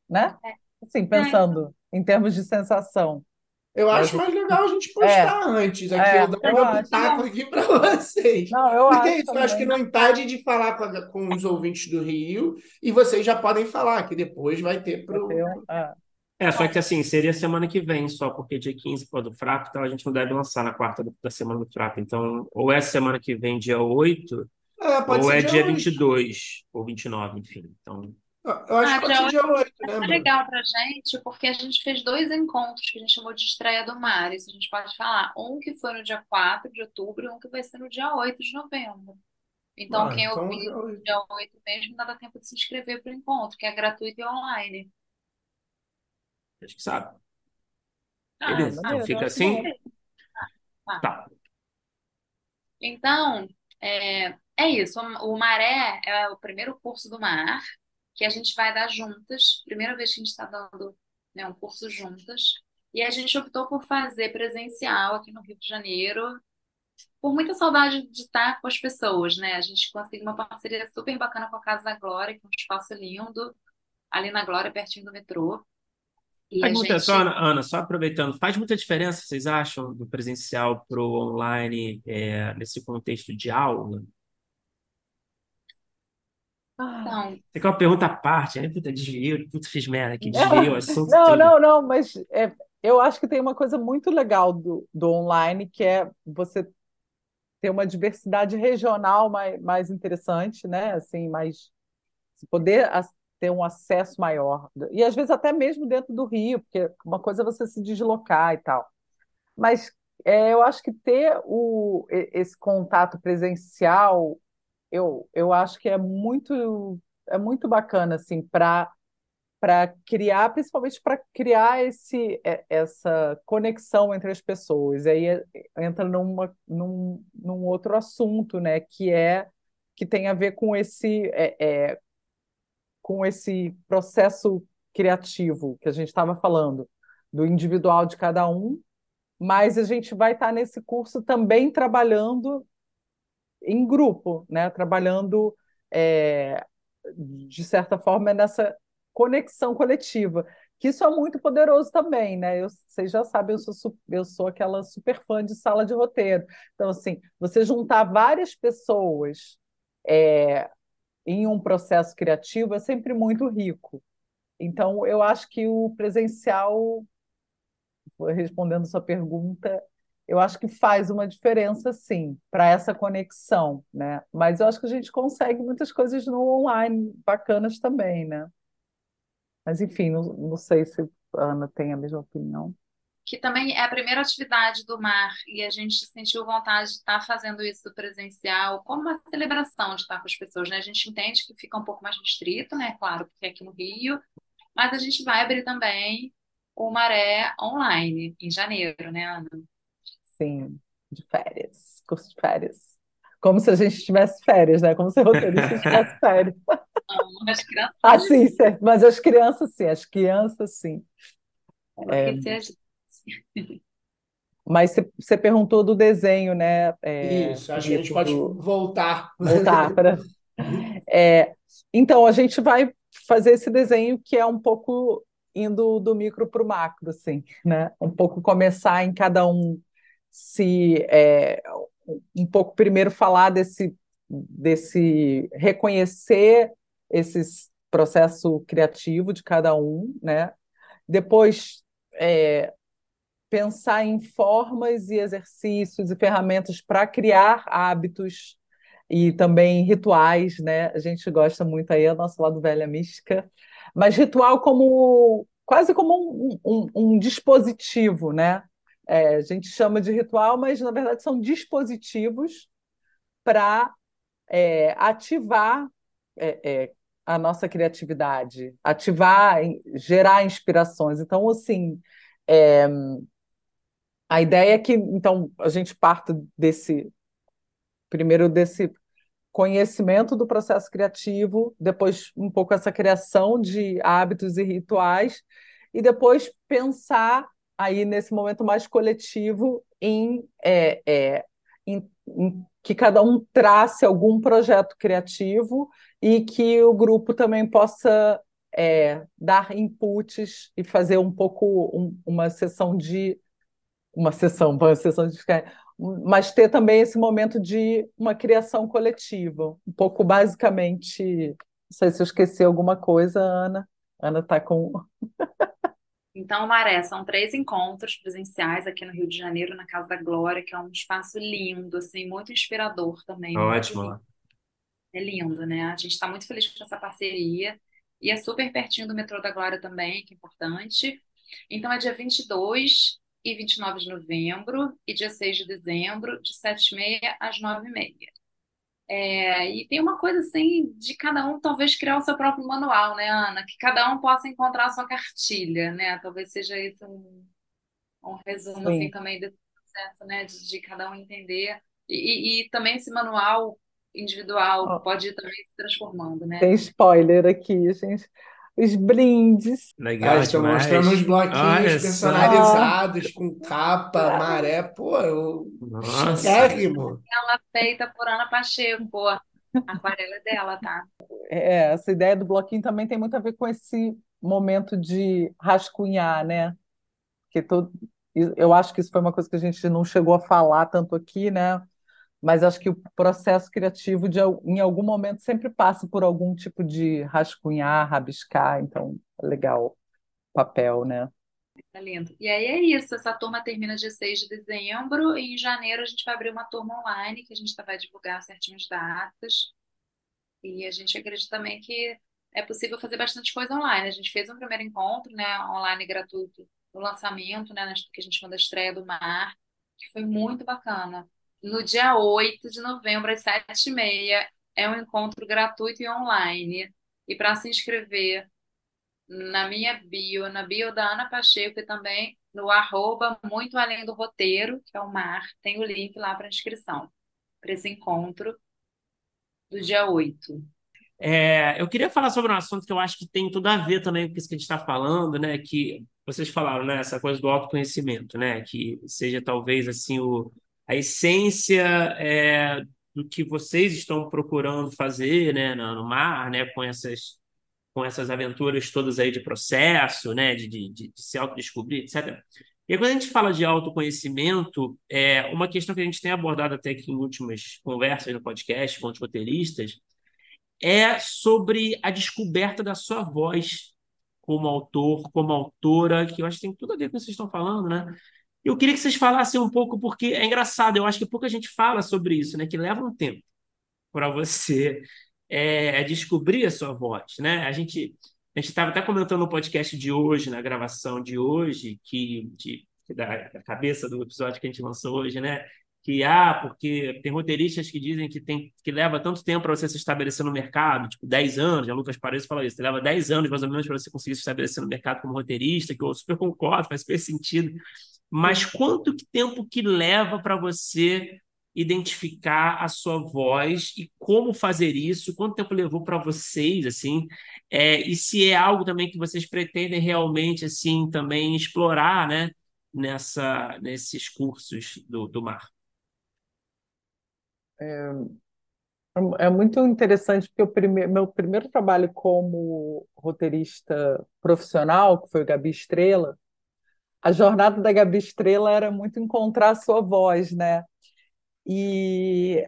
né? Assim, é, pensando em termos de sensação. Eu acho o mais legal a gente é, postar antes aqui, é, eu dar acho. pitaco aqui para vocês. Não, eu Porque é acho isso, eu acho que não impede de falar com, a- com os ouvintes do Rio e vocês já podem falar, que depois vai ter ter um, é. É, só que assim, seria semana que vem só, porque dia 15 pô, do Frapo, então a gente não deve lançar na quarta do- da semana do Frapo. Então, ou é semana que vem, dia 8, É, pode ou ser é dia dia 8. 22, ou 29, enfim. Então, Eu acho ah, que pode dia ser 8 dia 8, né, é legal pra gente, porque a gente fez dois encontros que a gente chamou de estreia do mar, isso a gente pode falar. Um que foi no dia 4 de outubro e um que vai ser no dia 8 de novembro. Então, Ah, quem então ouvir no 8. dia 8 mesmo, dá tempo de se inscrever para o encontro, que é gratuito e online. Acho que sabe. Ah, Beleza, então fica assim? tá. Tá. Então, é, é isso. O o Maré é o primeiro curso do mar que a gente vai dar juntas. Primeira vez que a gente está dando, né, um curso juntas. E a gente optou por fazer presencial aqui no Rio de Janeiro, por muita saudade de estar com as pessoas, né? A gente conseguiu uma parceria super bacana com a Casa da Glória, que é um espaço lindo, ali na Glória, pertinho do metrô. E Faz a muita, só, gente. Ana, Ana, só aproveitando, faz muita diferença, vocês acham, do presencial para o online, é, nesse contexto de aula? Ah, Então, Tem que uma pergunta à parte, né? Puta, desviou, puta, fiz merda aqui, é, desviei o assunto Não, todo. não, não, mas é, eu acho que tem uma coisa muito legal do, do online, que é você ter uma diversidade regional mais, mais interessante, né? Assim, mais se poder as- ter um acesso maior. E às vezes até mesmo dentro do Rio, porque uma coisa é você se deslocar e tal. Mas é, eu acho que ter o, esse contato presencial, eu, eu acho que é muito, é muito bacana, assim, para para criar, principalmente para criar esse, essa conexão entre as pessoas. E aí é, entra numa, num, num outro assunto, né, que é que tem a ver com esse é, é, com esse processo criativo que a gente estava falando, do individual de cada um, mas a gente vai estar nesse curso também trabalhando em grupo, né? Trabalhando é, de certa forma nessa conexão coletiva, que isso é muito poderoso também, né? Eu, vocês já sabem, eu sou, eu sou aquela super fã de sala de roteiro. Então, assim, você juntar várias pessoas é, em um processo criativo é sempre muito rico. Então, eu acho que o presencial, respondendo sua pergunta, eu acho que faz uma diferença, sim, para essa conexão, né? Mas eu acho que a gente consegue muitas coisas no online bacanas também, né? Mas, enfim, não, não sei se a Ana tem a mesma opinião. Que também é a primeira atividade do mar e a gente sentiu vontade de estar fazendo isso presencial como uma celebração de estar com as pessoas, né? A gente entende que fica um pouco mais restrito, né? Claro, porque é aqui no Rio, mas a gente vai abrir também o Maré online em janeiro, né, Ana? Sim, de férias, curso de férias. Como se a gente tivesse férias, né? Como se o roteirista tivesse férias. Não, as crianças. Ah, sim, certo. Mas as crianças, sim. As crianças, sim. É... Mas você perguntou do desenho, né? É, Isso, acho que a gente pode voltar. Voltar para. É, então, a gente vai fazer esse desenho que é um pouco indo do micro para o macro, assim, né? Um pouco começar em cada um se é, um pouco primeiro falar desse, desse reconhecer esse processo criativo de cada um, né? Depois é, pensar em formas e exercícios e ferramentas para criar hábitos e também rituais, né? A gente gosta muito aí, é o nosso lado velha mística, mas ritual como quase como um, um, um dispositivo, né? É, a gente chama de ritual, mas na verdade são dispositivos para é, ativar é, é, a nossa criatividade, ativar, gerar inspirações. Então, assim, é, a ideia é que então a gente parte desse primeiro desse conhecimento do processo criativo, depois um pouco essa criação de hábitos e rituais, e depois pensar aí nesse momento mais coletivo em, é, é, em, em, que cada um trace algum projeto criativo e que o grupo também possa é, dar inputs e fazer um pouco um, uma sessão de uma sessão, uma sessão de mas ter também esse momento de uma criação coletiva, um pouco basicamente, não sei se eu esqueci alguma coisa, Ana. Ana está com Então, Maré, são três encontros presenciais aqui no Rio de Janeiro, na Casa da Glória, que é um espaço lindo, assim, muito inspirador também. Ótimo. Muito é lindo, né? A gente está muito feliz com essa parceria. E é super pertinho do metrô da Glória também, que é importante. Então, é dia 22 e 29 de novembro e dia 6 de dezembro, de 7h30 às 9h30. É, e tem uma coisa assim de cada um talvez criar o seu próprio manual, né, Ana? Que cada um possa encontrar a sua cartilha, né? Talvez seja isso um, um resumo assim, também desse processo, né? De, de cada um entender. E, e, e, também esse manual individual oh. pode ir também se transformando, né? Tem spoiler aqui, gente os brindes. Legal, Estão mostrando uns bloquinhos Olha personalizados só. com capa, maré, pô, eu... chiquérrimo. Ela feita por Ana Pacheco, pô. A aquarela é dela, tá? É, essa ideia do bloquinho também tem muito a ver com esse momento de rascunhar, né? Que todo, eu acho que isso foi uma coisa que a gente não chegou a falar tanto aqui, né? Mas acho que o processo criativo de, em algum momento sempre passa por algum tipo de rascunhar, rabiscar, então é legal papel, né? Tá lindo. E aí é isso, essa turma termina dia 6 de dezembro e em janeiro a gente vai abrir uma turma online que a gente vai divulgar certinho as datas. E a gente acredita também que é possível fazer bastante coisa online. A gente fez um primeiro encontro, né, online gratuito, no lançamento, né, que a gente chama da estreia do mar, que foi muito bacana no dia 8 de novembro, às 7h30. É um encontro gratuito e online. E para se inscrever, na minha bio, na bio da Ana Pacheco e também no arroba Muito Além do Roteiro, que é o mar, tem o link lá para inscrição, para esse encontro do dia 8. É, eu queria falar sobre um assunto que eu acho que tem tudo a ver também com isso que a gente está falando, né? Que vocês falaram, né? Essa coisa do autoconhecimento, né? Que seja talvez assim o, a essência é, do que vocês estão procurando fazer, né? No, mar, né? Com essas com essas aventuras todas aí de processo, né? De, de, de se autodescobrir, etc. E quando a gente fala de autoconhecimento, é uma questão que a gente tem abordado até aqui em últimas conversas no podcast com os roteiristas é sobre a descoberta da sua voz como autor, como autora, que eu acho que tem tudo a ver com o que vocês estão falando, né? Eu queria que vocês falassem um pouco, porque é engraçado, eu acho que pouca gente fala sobre isso, né? Que leva um tempo para você é, descobrir a sua voz, né? A gente a gente estava até comentando no podcast de hoje, na gravação de hoje, que, de, da, da cabeça do episódio que a gente lançou hoje, né? que ah, porque tem roteiristas que dizem que tem que leva tanto tempo para você se estabelecer no mercado, tipo 10 anos, a Lucas Paredes fala isso, leva 10 anos mais ou menos para você conseguir se estabelecer no mercado como roteirista, que eu super concordo, faz super sentido. Mas quanto tempo que leva para você identificar a sua voz e como fazer isso? Quanto tempo levou para vocês, assim? É, e se é algo também que vocês pretendem realmente, assim, também explorar, né? Nessa, nesses cursos do, do mar. É, é muito interessante porque o meu primeiro trabalho como roteirista profissional, que foi o Gabi Estrela, a jornada da Gabi Estrela era muito encontrar a sua voz, né? E,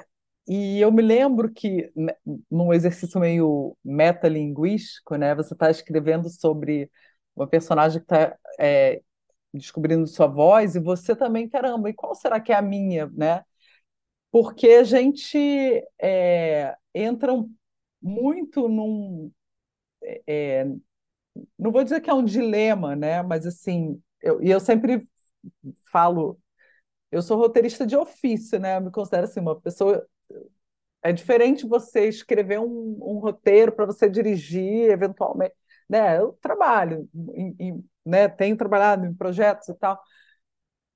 e eu me lembro que, né, num exercício meio metalinguístico, né, você está escrevendo sobre uma personagem que está é, descobrindo sua voz, e você também, caramba, e qual será que é a minha, né? porque a gente é, entra muito num. É, não vou dizer que é um dilema, né? Mas assim, eu, e eu sempre falo, eu sou roteirista de ofício, né? Eu me considero assim, uma pessoa. É diferente você escrever um, um roteiro para você dirigir, eventualmente. Né? Eu trabalho, em, em, né? tenho trabalhado em projetos e tal.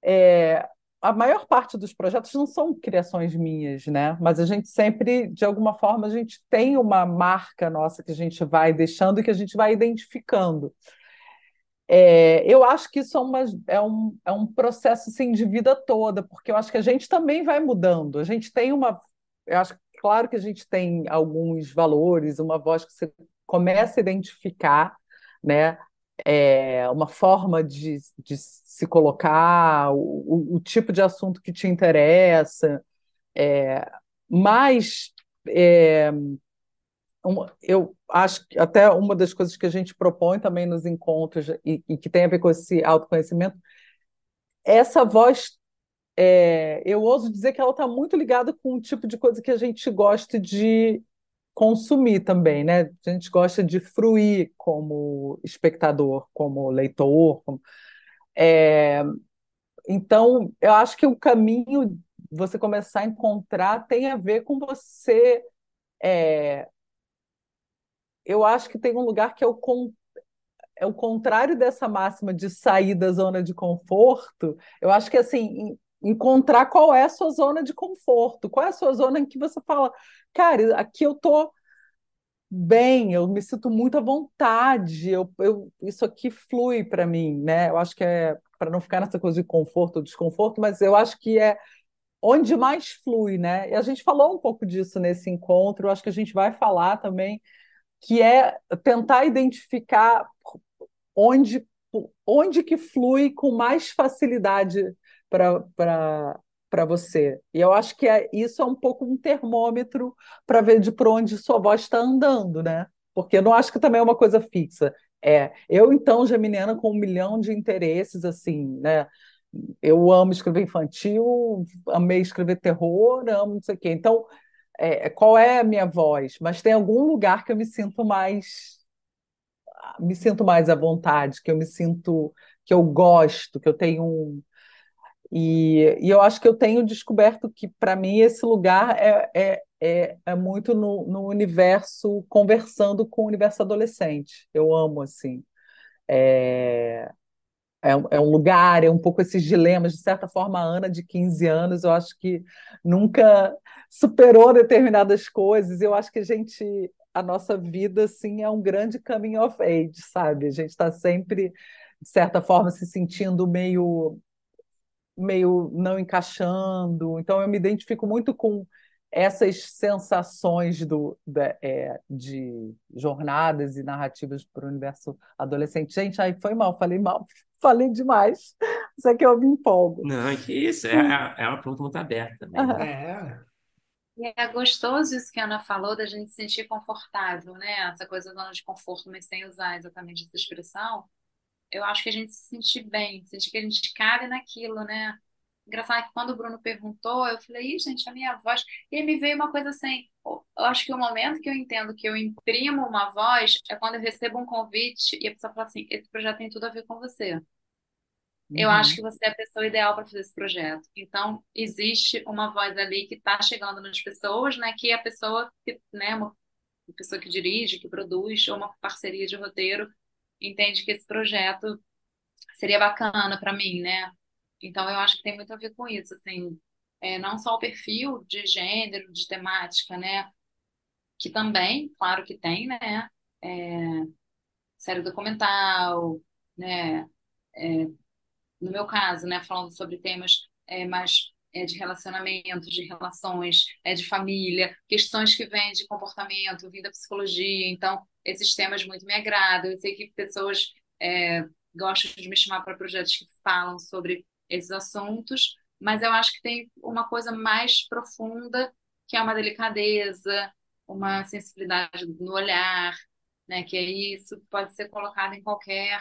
É, a maior parte dos projetos não são criações minhas, né? Mas a gente sempre, de alguma forma, a gente tem uma marca nossa que a gente vai deixando e que a gente vai identificando. É, eu acho que isso é, uma, é, um, é um processo assim, de vida toda, porque eu acho que a gente também vai mudando. A gente tem uma. Eu acho claro que a gente tem alguns valores, uma voz que você começa a identificar, né? é, uma forma de, de se colocar, o, o, tipo de assunto que te interessa, é, mas é, eu acho que até uma das coisas que a gente propõe também nos encontros e, e que tem a ver com esse autoconhecimento, essa voz, é, eu ouso dizer que ela está muito ligada com o tipo de coisa que a gente gosta de consumir também, né? A gente gosta de fruir como espectador, como leitor. Como... É... Então, eu acho que o caminho você começar a encontrar tem a ver com você. É... Eu acho que tem um lugar que é o, con... é o contrário dessa máxima de sair da zona de conforto. Eu acho que assim encontrar qual é a sua zona de conforto, qual é a sua zona em que você fala, cara, aqui eu tô bem, eu me sinto muito à vontade, eu, eu isso aqui flui para mim, né? Eu acho que é para não ficar nessa coisa de conforto ou desconforto, mas eu acho que é onde mais flui, né? E a gente falou um pouco disso nesse encontro, eu acho que a gente vai falar também, que é tentar identificar onde, onde que flui com mais facilidade para você. E eu acho que é, isso é um pouco um termômetro para ver de por onde sua voz está andando, né? Porque eu não acho que também é uma coisa fixa. É, eu então, geminiana, com um milhão de interesses, assim, né? Eu amo escrever infantil, amei escrever terror, amo não sei o quê. Então, é, qual é a minha voz? Mas tem algum lugar que eu me sinto mais me sinto mais à vontade, que eu me sinto que eu gosto, que eu tenho um, e, e eu acho que eu tenho descoberto que, para mim, esse lugar é, é, é, é muito no, no universo, conversando com o universo adolescente. Eu amo, assim. é, é, é, um lugar, é um pouco esses dilemas. De certa forma, a Ana, de 15 anos, eu acho que nunca superou determinadas coisas. Eu acho que a gente, a nossa vida, assim, é um grande coming of age, sabe? A gente está sempre, de certa forma, se sentindo meio, meio não encaixando. Então, eu me identifico muito com essas sensações do, de, é, de jornadas e narrativas para o universo adolescente. Gente, aí foi mal, falei mal, falei demais. Isso é que eu me empolgo. Não, que isso, é, é, é uma pergunta muito aberta também. Né? É. E é gostoso isso que a Ana falou, da gente se sentir confortável, né? Essa coisa da zona de conforto, mas sem usar exatamente essa expressão. Eu acho que a gente se sentir bem, sentir que a gente cabe naquilo, né? Engraçado que quando o Bruno perguntou, eu falei, Ih, gente, a minha voz. E aí me veio uma coisa assim. Eu acho que o momento que eu entendo que eu imprimo uma voz é quando eu recebo um convite e a pessoa fala assim: esse projeto tem tudo a ver com você. Eu Uhum. acho que você é a pessoa ideal para fazer esse projeto. Então, existe uma voz ali que está chegando nas pessoas, né? Que é a pessoa que, né, uma pessoa que dirige, que produz, ou uma parceria de roteiro, entende que esse projeto seria bacana para mim, né? Então, eu acho que tem muito a ver com isso, assim, é, não só o perfil de gênero, de temática, né? Que também, claro que tem, né? É, série documental, né? É, no meu caso, né? Falando sobre temas é, mais é, de relacionamento, de relações, é, de família, questões que vêm de comportamento, vindo da psicologia. Então, esses temas muito me agradam. Eu sei que pessoas é, gostam de me chamar para projetos que falam sobre esses assuntos, mas eu acho que tem uma coisa mais profunda, que é uma delicadeza, uma sensibilidade no olhar, né? Que é isso pode ser colocado em qualquer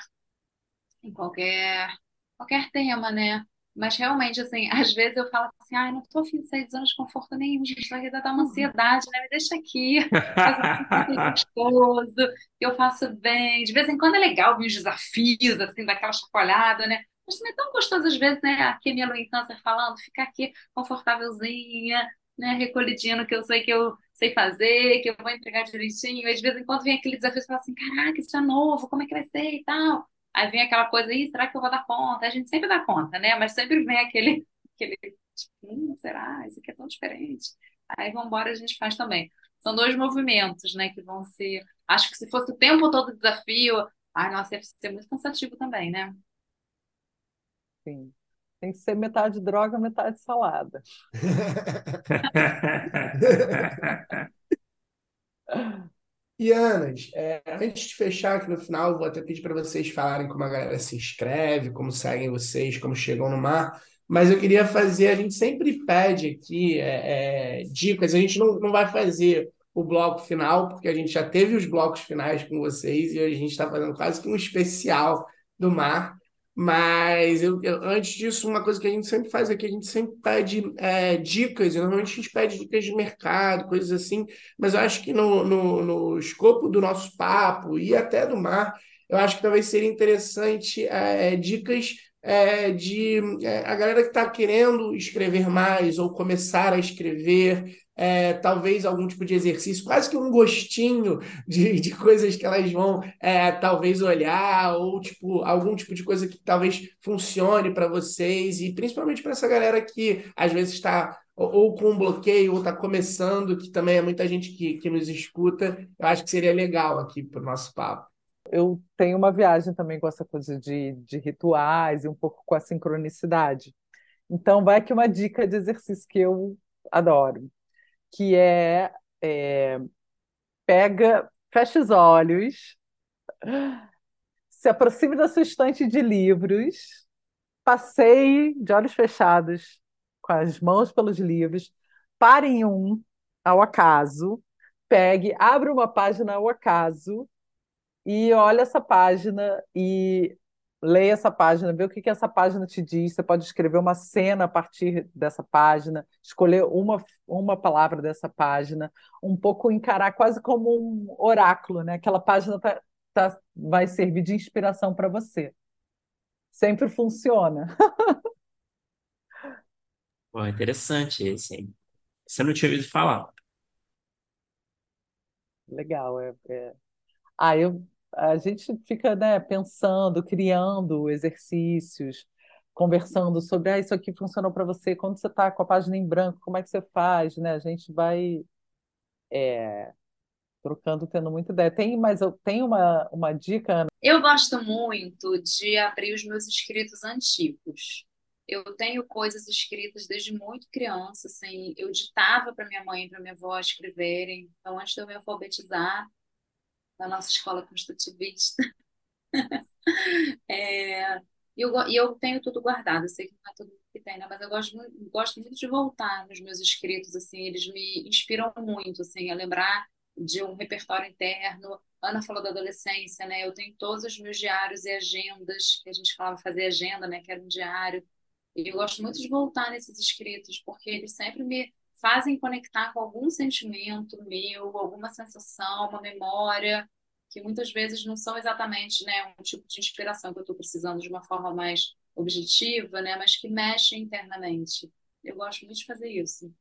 em qualquer qualquer tema, né? Mas realmente, assim, às vezes eu falo assim, ai, não tô afim de sair de zona de conforto nenhum, gente, vai dar uma ansiedade, né? Me deixa aqui, fazer um gostoso, eu faço bem. De vez em quando é legal ver os desafios, assim, daquela chacoalhada, né? Mas também é tão gostoso às vezes, né? Aqui minha lua câncer falando, ficar aqui confortávelzinha, né? Recolhidinha no que eu sei que eu sei fazer, que eu vou entregar direitinho. E de vez em quando vem aquele desafio e fala assim, caraca, isso é novo, como é que vai ser e tal. Aí vem aquela coisa aí, será que eu vou dar conta? A gente sempre dá conta, né? Mas sempre vem aquele, aquele tipo, hum, será? Isso aqui é tão diferente. Aí vamos embora, a gente faz também. São dois movimentos, né, que vão ser. Acho que se fosse o tempo todo desafio, ai, nossa, ia ser muito cansativo também, né? Sim. Tem que ser metade droga, metade salada. E Anas, é, antes de fechar aqui no final, vou até pedir para vocês falarem como a galera se inscreve, como seguem vocês, como chegam no mar. Mas eu queria fazer, a gente sempre pede aqui é, é, dicas, a gente não, não vai fazer o bloco final, porque a gente já teve os blocos finais com vocês e a gente está fazendo quase que um especial do mar. Mas eu, eu, antes disso, uma coisa que a gente sempre faz aqui, a gente sempre pede é, dicas, e normalmente a gente pede dicas de mercado, coisas assim, mas eu acho que no, no, no escopo do nosso papo e até do mar, eu acho que talvez seria interessante é, dicas é, de é, a galera que está querendo escrever mais ou começar a escrever, é, talvez algum tipo de exercício, quase que um gostinho de, de coisas que elas vão é, talvez olhar, ou tipo, algum tipo de coisa que talvez funcione para vocês, e principalmente para essa galera que às vezes está ou, ou com um bloqueio, ou está começando, que também é muita gente que, que nos escuta, eu acho que seria legal aqui para o nosso papo. Eu tenho uma viagem também com essa coisa de, de rituais e um pouco com a sincronicidade. Então, vai aqui uma dica de exercício que eu adoro que é, é pega, fecha os olhos, se aproxime da sua estante de livros, passeie de olhos fechados, com as mãos pelos livros, pare em um ao acaso, pegue, abra uma página ao acaso e olhe essa página e leia essa página, vê o que, que essa página te diz. Você pode escrever uma cena a partir dessa página, escolher uma, uma palavra dessa página, um pouco encarar quase como um oráculo, né? Aquela página tá, tá, vai servir de inspiração para você. Sempre funciona. Pô, interessante esse, hein? Você não tinha ouvido falar. Legal. É, é... Ah, eu a gente fica, né, pensando, criando exercícios, conversando sobre, ah, isso aqui funcionou para você, quando você está com a página em branco, como é que você faz, né? A gente vai é, trocando, tendo muita ideia. Tem, mas eu tenho uma, uma dica, Ana. Eu gosto muito de abrir os meus escritos antigos. Eu tenho coisas escritas desde muito criança, assim, eu ditava para minha mãe e para minha avó escreverem. Então, antes de eu me alfabetizar, na nossa escola construtivista, é, e eu, eu tenho tudo guardado, eu sei que não é mundo que tem, né? Mas eu gosto, muito- gosto muito de voltar nos meus escritos, assim, eles me inspiram muito, assim, a lembrar de um repertório interno. Ana falou da adolescência, né? Eu tenho todos os meus diários e agendas, que a gente falava fazer agenda, né? Que era um diário. E eu gosto muito de voltar nesses escritos, porque eles sempre me fazem conectar com algum sentimento meu, alguma sensação, uma memória, que muitas vezes não são exatamente, né, um tipo de inspiração que eu estou precisando de uma forma mais objetiva, né, mas que mexe internamente. Eu gosto muito de fazer isso.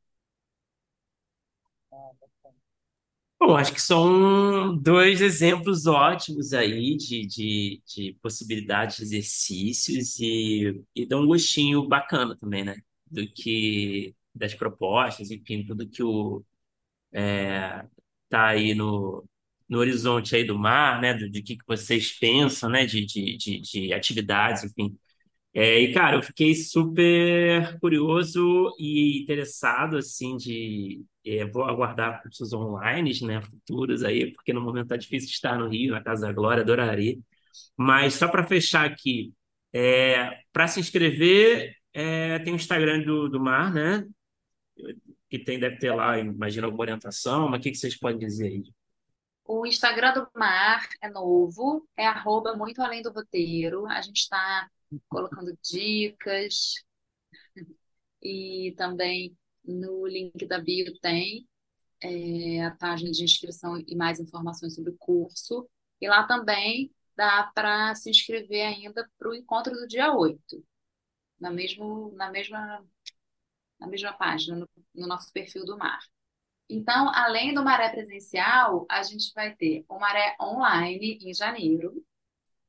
Bom, acho que são dois exemplos ótimos aí de, de, de possibilidades de exercícios e, e dá um gostinho bacana também, né? Do que das propostas, enfim, tudo que o é, tá aí no, no horizonte aí do mar, né? Do, de que que vocês pensam, né? De, de, de, de atividades, enfim. É, e, cara, eu fiquei super curioso e interessado, assim, de... é, vou aguardar cursos online, né, futuros aí, porque no momento tá difícil estar no Rio, na Casa da Glória, adoraria. Mas só para fechar aqui, é, para se inscrever, é, tem o Instagram do, do Mar, né? Que tem, deve ter lá, imagina, alguma orientação, mas o que que vocês podem dizer aí? O Instagram do Mar é novo, é arroba muito além do roteiro. A gente está colocando dicas e também no link da bio tem é, a página de inscrição e mais informações sobre o curso. E lá também dá para se inscrever ainda para o encontro do dia 8, na mesmo, na mesma, na mesma página, no, no nosso perfil do Mar. Então, além do Maré presencial, a gente vai ter o Maré online em janeiro.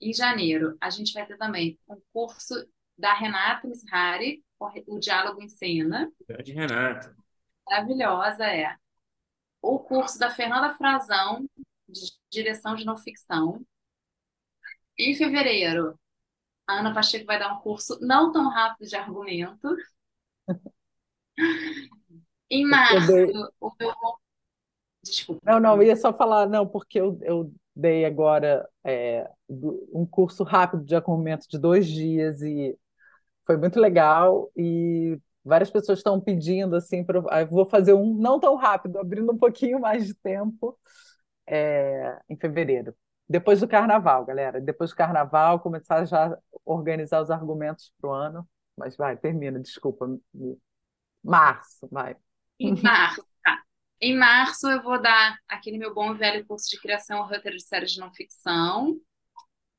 Em janeiro, a gente vai ter também um curso da Renata Mishari, o Diálogo em Cena. Grande Renato. Maravilhosa, é. O curso da Fernanda Frazão, de direção de não ficção. Em fevereiro, a Ana Pacheco vai dar um curso não tão rápido de argumento. Em março, dei- o meu. Desculpa. Não, não, eu ia só falar, não, porque eu, eu dei agora é, um curso rápido de argumento de dois dias e foi muito legal e várias pessoas estão pedindo assim para eu vou fazer um não tão rápido, abrindo um pouquinho mais de tempo é, em fevereiro. Depois do carnaval, galera. Depois do carnaval, começar já a organizar os argumentos para o ano. Mas vai, termina, desculpa. me- Março, vai. Em março, tá. Em março, eu vou dar aquele meu bom e velho curso de criação roteiro de séries de não ficção.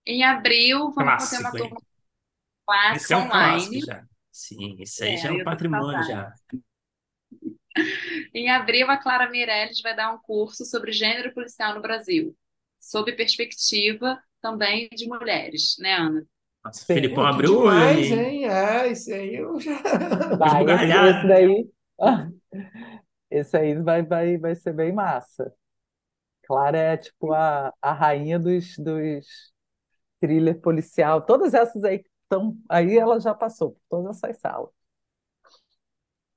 Em abril, vamos Clássico, uma hein? turma Esse clássica é um online. já. Sim, isso aí É, já é um patrimônio já. Em abril, a Clara Meirelles vai dar um curso sobre gênero policial no Brasil, sob perspectiva também de mulheres, né, Ana? Nossa, o Sim. Felipão abriu o olho demais, hein? hein? É, isso aí eu já. Vai, esse, esse daí, esse aí vai, vai, vai ser bem massa. Clara é tipo a, a rainha dos, dos thriller policial. Todas essas aí que estão aí, ela já passou por todas essas salas.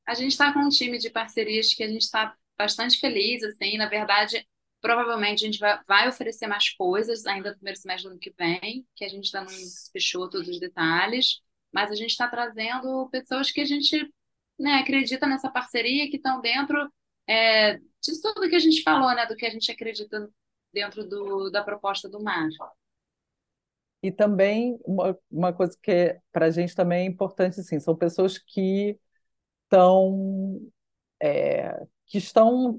A gente está com um time de parcerias que a gente está bastante feliz, assim, na verdade, provavelmente a gente vai, oferecer mais coisas ainda no primeiro semestre do ano que vem, que a gente ainda não fechou todos os detalhes, mas a gente está trazendo pessoas que a gente, né, acredita nessa parceria, que estão dentro é, disso tudo que a gente falou, né, do que a gente acredita dentro do, da proposta do MAR. E também uma, uma coisa que para a gente também é importante, assim, são pessoas que estão é, que estão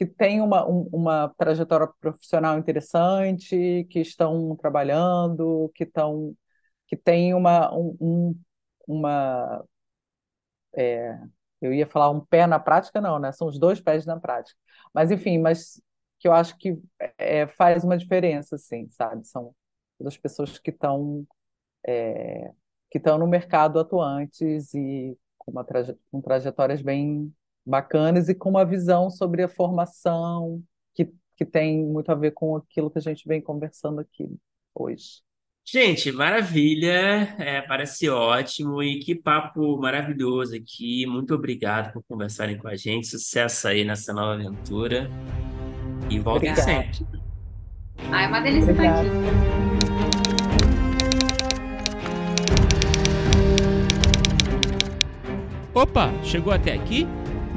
que têm uma, um- uma trajetória profissional interessante, que estão trabalhando, que estão que têm uma, um, um- uma eu ia falar um pé na prática, não, né? São os dois pés na prática. Mas enfim, mas que eu acho que é, faz uma diferença, assim, sabe? São das pessoas que estão é, que estão no mercado atuantes e com, traje com trajetórias bem bacanas e com uma visão sobre a formação que, que tem muito a ver com aquilo que a gente vem conversando aqui hoje. Gente, maravilha, é, parece ótimo e que papo maravilhoso aqui. Muito obrigado por conversarem com a gente. Sucesso aí nessa nova aventura e voltem Obrigada. sempre. Ah, é uma delícia estar aqui. Opa, chegou até aqui?